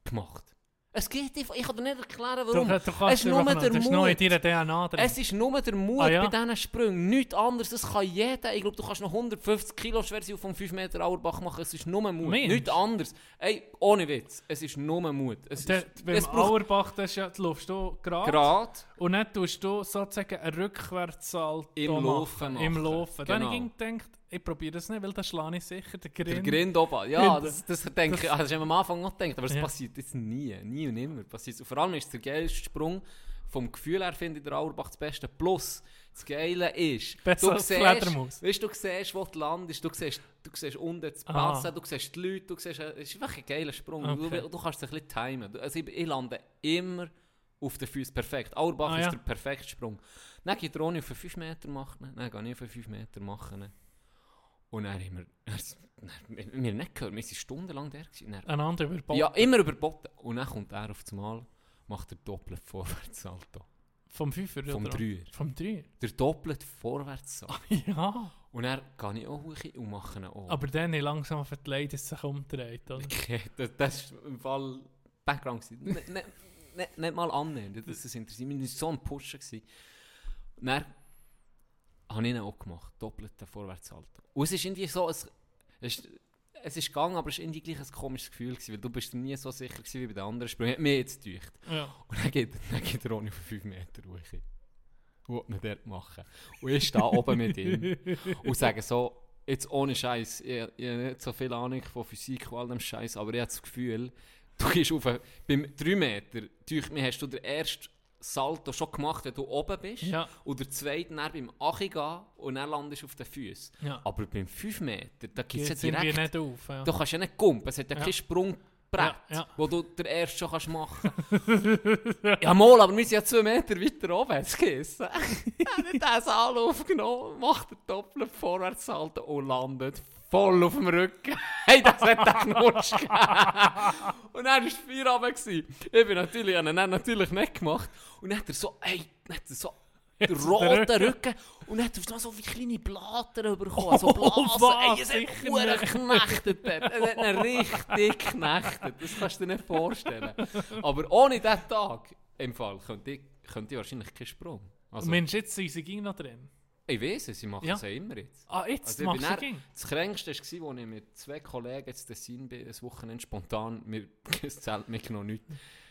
Gemacht. Es geht einfach, ich kann dir nicht erklären, Du, warum. du es kannst ist nur der das ist noch in Mut. deiner DNA drin. Es ist nur der Mut Ah, ja? bei diesen Sprüngen. Nichts anderes. Das kann jeder. Ich glaube, du kannst noch 150 Kilo Version vom 5 Meter Auerbach machen. Es ist nur Mut. Mensch. Nichts anderes. Ey, ohne Witz. Es ist nur Mut. Es, Der, ist, beim es Auerbach, das ja, du laufst du gerade Grad. und dann tust du sozusagen einen Rückwärtssalto Im machen. Laufen Im machen. Laufen. Dann Genau. habe ich gedacht, ich probiere das nicht, weil das schlage ich sicher den Der Grind. Grind oben. Ja, das, das denke ich. Also, das habe ich am Anfang noch gedacht. Aber es Ja. passiert jetzt nie. Nie und nimmer. Passiert. Und vor allem ist der geilste Sprung. Vom Gefühl her finde ich der Auerbach das Beste. Plus, das Geile ist, Besser du siehst, weißt, du siehst, wo du landest, du siehst, du siehst unten das. Passen, du siehst die Leute, du siehst, es ist einfach ein geiler Sprung. Okay. Du, du kannst es ein bisschen timen. Also ich, ich lande immer auf den Füßen perfekt. Auerbach Ah, ist ja. der perfekte Sprung. Dann geht der Ronny auf 5 Meter machen, dann gehe ich auf 5 Meter machen. Und dann haben wir, dann, wir haben nicht gehört, wir waren stundenlang der. gewesen. Dann, Einander überbaut. ja, immer überboten. Und dann kommt er auf das Mal, macht der doppelt Vorwärtssalto. Vom Fünfer, Vom oder? Dreier. Vom Dreier? Der doppelt Vorwärtssalto. Ja. Und dann gehe ich auch hoch und mache ihn auch. Aber dann langsam verkleidet es sich umdreht, oder? Okay, das, das war im Fall Background. Nicht, nicht, nicht, nicht mal annähernd, das, das interessiert mich. Wir waren so gewesen. Und dann habe ich ihn auch gemacht, doppelten Vorwärtssalto. Und es ist irgendwie so, es, es, ist- es ist gegangen, aber es war irgendwie gleich ein komisches Gefühl, gewesen, weil du bist nie so sicher gewesen wie bei den anderen Sprüngen. Hat mir jetzt gedacht. Ja. Und dann geht, dann geht Ronny auf 5 Meter hoch. Was wir dort machen. Und ich stehe oben mit ihm und sage so, jetzt ohne Scheiß, ich, ich habe nicht so viel Ahnung von Physik und all dem Scheiß, aber ich habe das Gefühl, du gehst auf beim 3 Meter, durch mir hast du den ersten Salto schon gemacht, wenn du oben bist, Ja. und der zweite dann beim Achi gehen und dann landest du auf den Füßen. Ja. Aber beim 5 Meter, da gibt es ja direkt nicht auf. Ja. Du kannst ja nicht kumpen, es hat ja, Ja. kein Sprungbrett, Ja, ja. wo du den ersten schon kannst machen kannst. ja, mal, aber wir sind ja zwei Meter weiter oben, geheißen. er hat den Saal aufgenommen, macht den doppelten Vorwärtssalto und landet voll auf dem Rücken. hey, das hat einen Knutsch. Und dann war es Feierabend. Ich bin natürlich, ich habe ihn natürlich nicht gemacht. Und dann hat er so, hey, dann hat er so den roten Rücken. Und dann hat er so wie kleine Blatter bekommen. So Oh, Blasen. was? Ey, es hat nicht. geknechtet. Es hat ihn richtig geknechtet. Das kannst du dir nicht vorstellen. Aber ohne diesen Tag, im Fall, könnte ich, könnte ich wahrscheinlich keinen Sprung. Also, Mensch, jetzt sind sie ging noch drin. ich weiß es, ich mache Ja. es ja immer jetzt. Ah, jetzt Also machst du. Das Kränkste war, als ich mit zwei Kollegen jetzt Tessin bin, ein Wochenende spontan, wir das Zelt mitgenommen, nichts,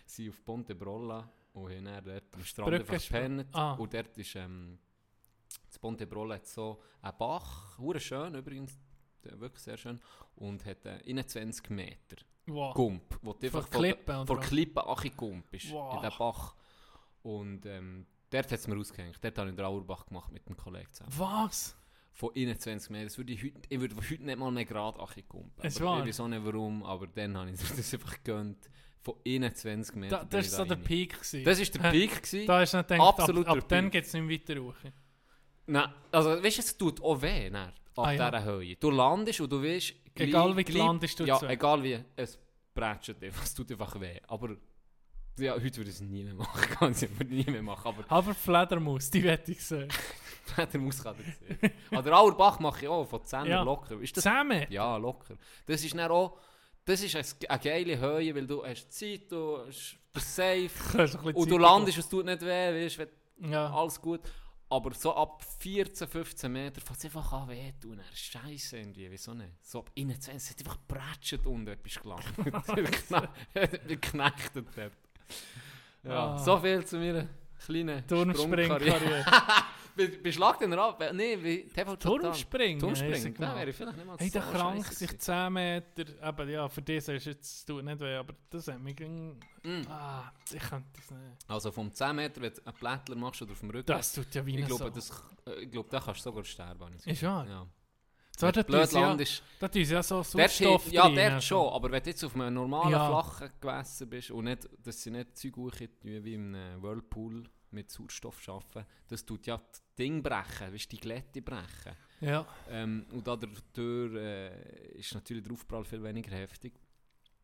sind auf Ponte Brolla und haben dann dort am Strand Brücke einfach gepennt. Ah. Und dort ist, ähm, das Ponte Brolla hat so einen Bach, hure schön übrigens, wirklich sehr schön, und hat äh, 21 Meter Wow. Gump, wo du einfach Klippen, der- oder von was? Klippen Achi Gump ist, Wow. in den Bach. Und ähm, dort hat es mir ausgehängt, dort habe ich den Auerbach gemacht mit dem Kollegen zusammen Was? von 21 Meter. Das würde ich, heute, ich würde heute nicht mal mehr gerade wahr? Ich weiß auch nicht warum, aber dann habe ich das einfach gegönnt. Von 21 Meter. Da, das ich war so der. Peak. Gewesen. Das war der? Peak. gewesen. Da ist nicht gedacht, Absolut ab, ab dann geht es nicht weiter hoch. Nein, also weißt du, es tut auch weh, dann, ab Ah, ja. dieser Höhe. Du landest und du weißt, Egal wie du gleich- landest, tut's Ja, weh. egal wie, es prätscht einfach, es tut einfach weh. Aber ja, heute würde ich es nie mehr machen, ganz ich würde nie mehr machen. Aber Aber die Fledermaus, die wette ich sehen. der muss gerade sehen. An der Auerbach mache ich auch von 10 Ja. locker. Ist das Zusammen? Ja, locker. Das ist dann auch, das ist ein- eine geile Höhe, weil du hast Zeit, du bist safe und du landest, es tut nicht weh, weißt. Ja. alles gut. Aber so ab 14, 15 Meter fängt es einfach an weh tun. Er ist scheiße irgendwie, wieso nicht? So ab 21, es hat einfach prätscht und etwas gelangt. Geknechtet dort. Ja, Ah. so viel zu meiner kleinen. Turmspringkarriere. Be- Beschlag den ab? Nee, wie TV. Turmspringen. Turmspringen, da genau. wäre ich vielleicht nicht mal Hey, der so krank scheisse sich gewesen. 10 Meter, eben ja, für dich ist jetzt, tut nicht weh, aber das hat mich, ging- Mm. ah, ich könnte das nicht. Also vom 10 Meter, wenn du einen Plättler machst oder auf dem Rücken, Das tut ja wie ich glaube, Sau. das, äh, ich glaube, da kannst du sogar sterben. das Ist wahr? Ja. Zwar, Wenn da du blöd sie ja, landest, da tun sie ja so Sauerstoff ja, rein, dort also. schon, aber wenn du jetzt auf einem normalen, Ja. flachen Gewässer bist und nicht, dass sie nicht Zeug hochkriegen, wie im Whirlpool mit Sauerstoff arbeiten, das tut ja das Ding brechen, weißt, die Glätte brechen. Ja, Ähm, und dadurch äh, ist natürlich der Aufprall viel weniger heftig.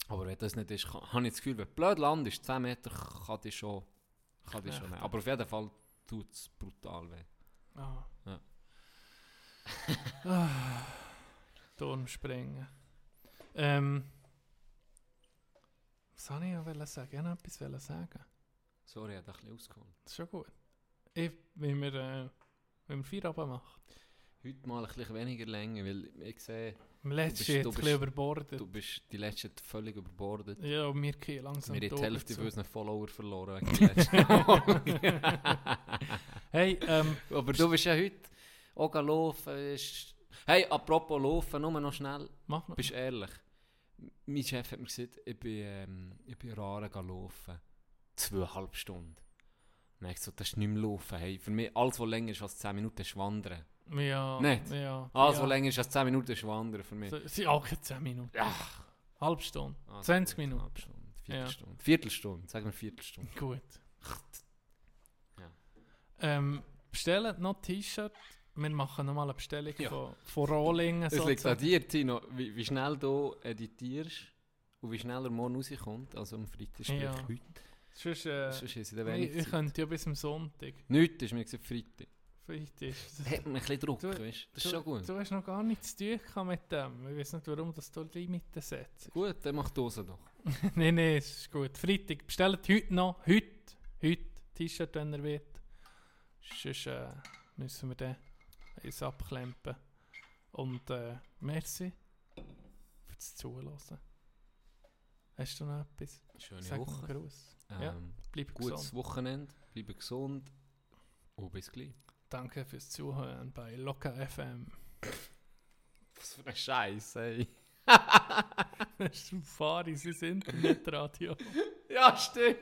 Aber wenn das nicht ist, kann- habe ich das Gefühl, wenn du blöd landest, 10 Meter kann dich schon, kann dich schon nehmen. Aber auf jeden Fall tut es brutal weh. ah. Ja. Ah, Turmspringen. Ähm, Was wollte ich wollen sagen? Ich wollte noch etwas sagen. Sorry, habe ein bisschen ausgeholt. Das ist schon gut. Ich, wenn wir, äh, wenn wir Feierabend machen. Heute mal ein bisschen weniger Länge, weil ich sehe, Im letzten jetzt du ein bisschen überbordet. du bist die letzte völlig überbordet. Ja, und wir gehen langsam Wir haben die Hälfte von unseren Follower verloren wegen der letzten. Hey, ähm, Aber du bist ja heute auch gelaufen. Ist... Hey, apropos Laufen, nur noch schnell. mach noch. Bist ehrlich? Mein Chef hat mir gesagt, ich bin, ähm, ich bin Rare gelaufen. Zweieinhalb Stunden. Ich gesagt, das ist nicht mehr Laufen. Hey, für mich, alles, was länger ist als 10 Minuten, ist Wandern. Ja, Nicht? Ja. Alles, ja. was länger ist als 10 Minuten, ist Wandern für mich. Sie auch keine 10 Minuten. Ja. Halbe Stunde. Also 20 gut, Minuten. Halbe Stunde, Ja. Viertelstunde. Viertelstunde, sagen wir Viertelstunde. Gut. Ja. Ähm, bestellen noch T-Shirt. Wir machen nochmal eine Bestellung Ja. von, von Rohlingen. Es liegt an dir, Tino, wie, wie schnell du editierst und wie schnell er morgen rauskommt. Also am Freitag, sprich Ja. heute. Sonst, äh, Sonst ist in ich, wenig ich Zeit. könnte ja bis am Sonntag. Nichts ist mir gesagt, Freitag. Freitag das. Hat mir ein bisschen Druck, Du- weißt du? Das ist schon gut. Du hast noch gar nichts zu tun mit dem. Ich weiß nicht, warum dass du Limiten setzt. Gut, dann mach die Hose doch. nein, nein, es ist gut. Freitag. Bestellt heute noch. Heute. Heute. T-Shirt, wenn er wird. Sonst äh, müssen wir dann eins abklempen. Und äh, merci fürs Zuhören. Hast du noch etwas? Schöne Sag Woche. Gruß. Ähm, ja, bleib Gutes gesund. Wochenende, bleibe gesund und bis gleich. Danke fürs Zuhören bei Locker FM. Was für ein Scheiß, ey. Das ist ein Faris ins Internetradio. Ja, stimmt.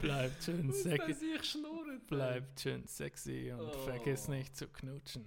Bleibt schön sexy. Bleibt schön sexy und Oh. vergiss nicht zu knutschen.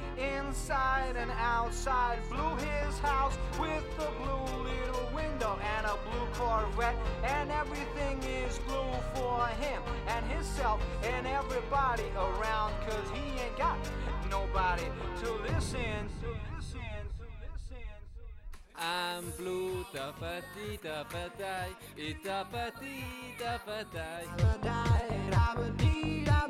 inside and outside. Blue his house with a blue little window and a blue Corvette. And everything is blue for him and himself and everybody around. Cause he ain't got nobody to listen. To listen, to listen, to listen. I'm blue, da ba dee da ba die, da ba dee da ba die. Da-ba-die, da-ba-dee, da-ba-di.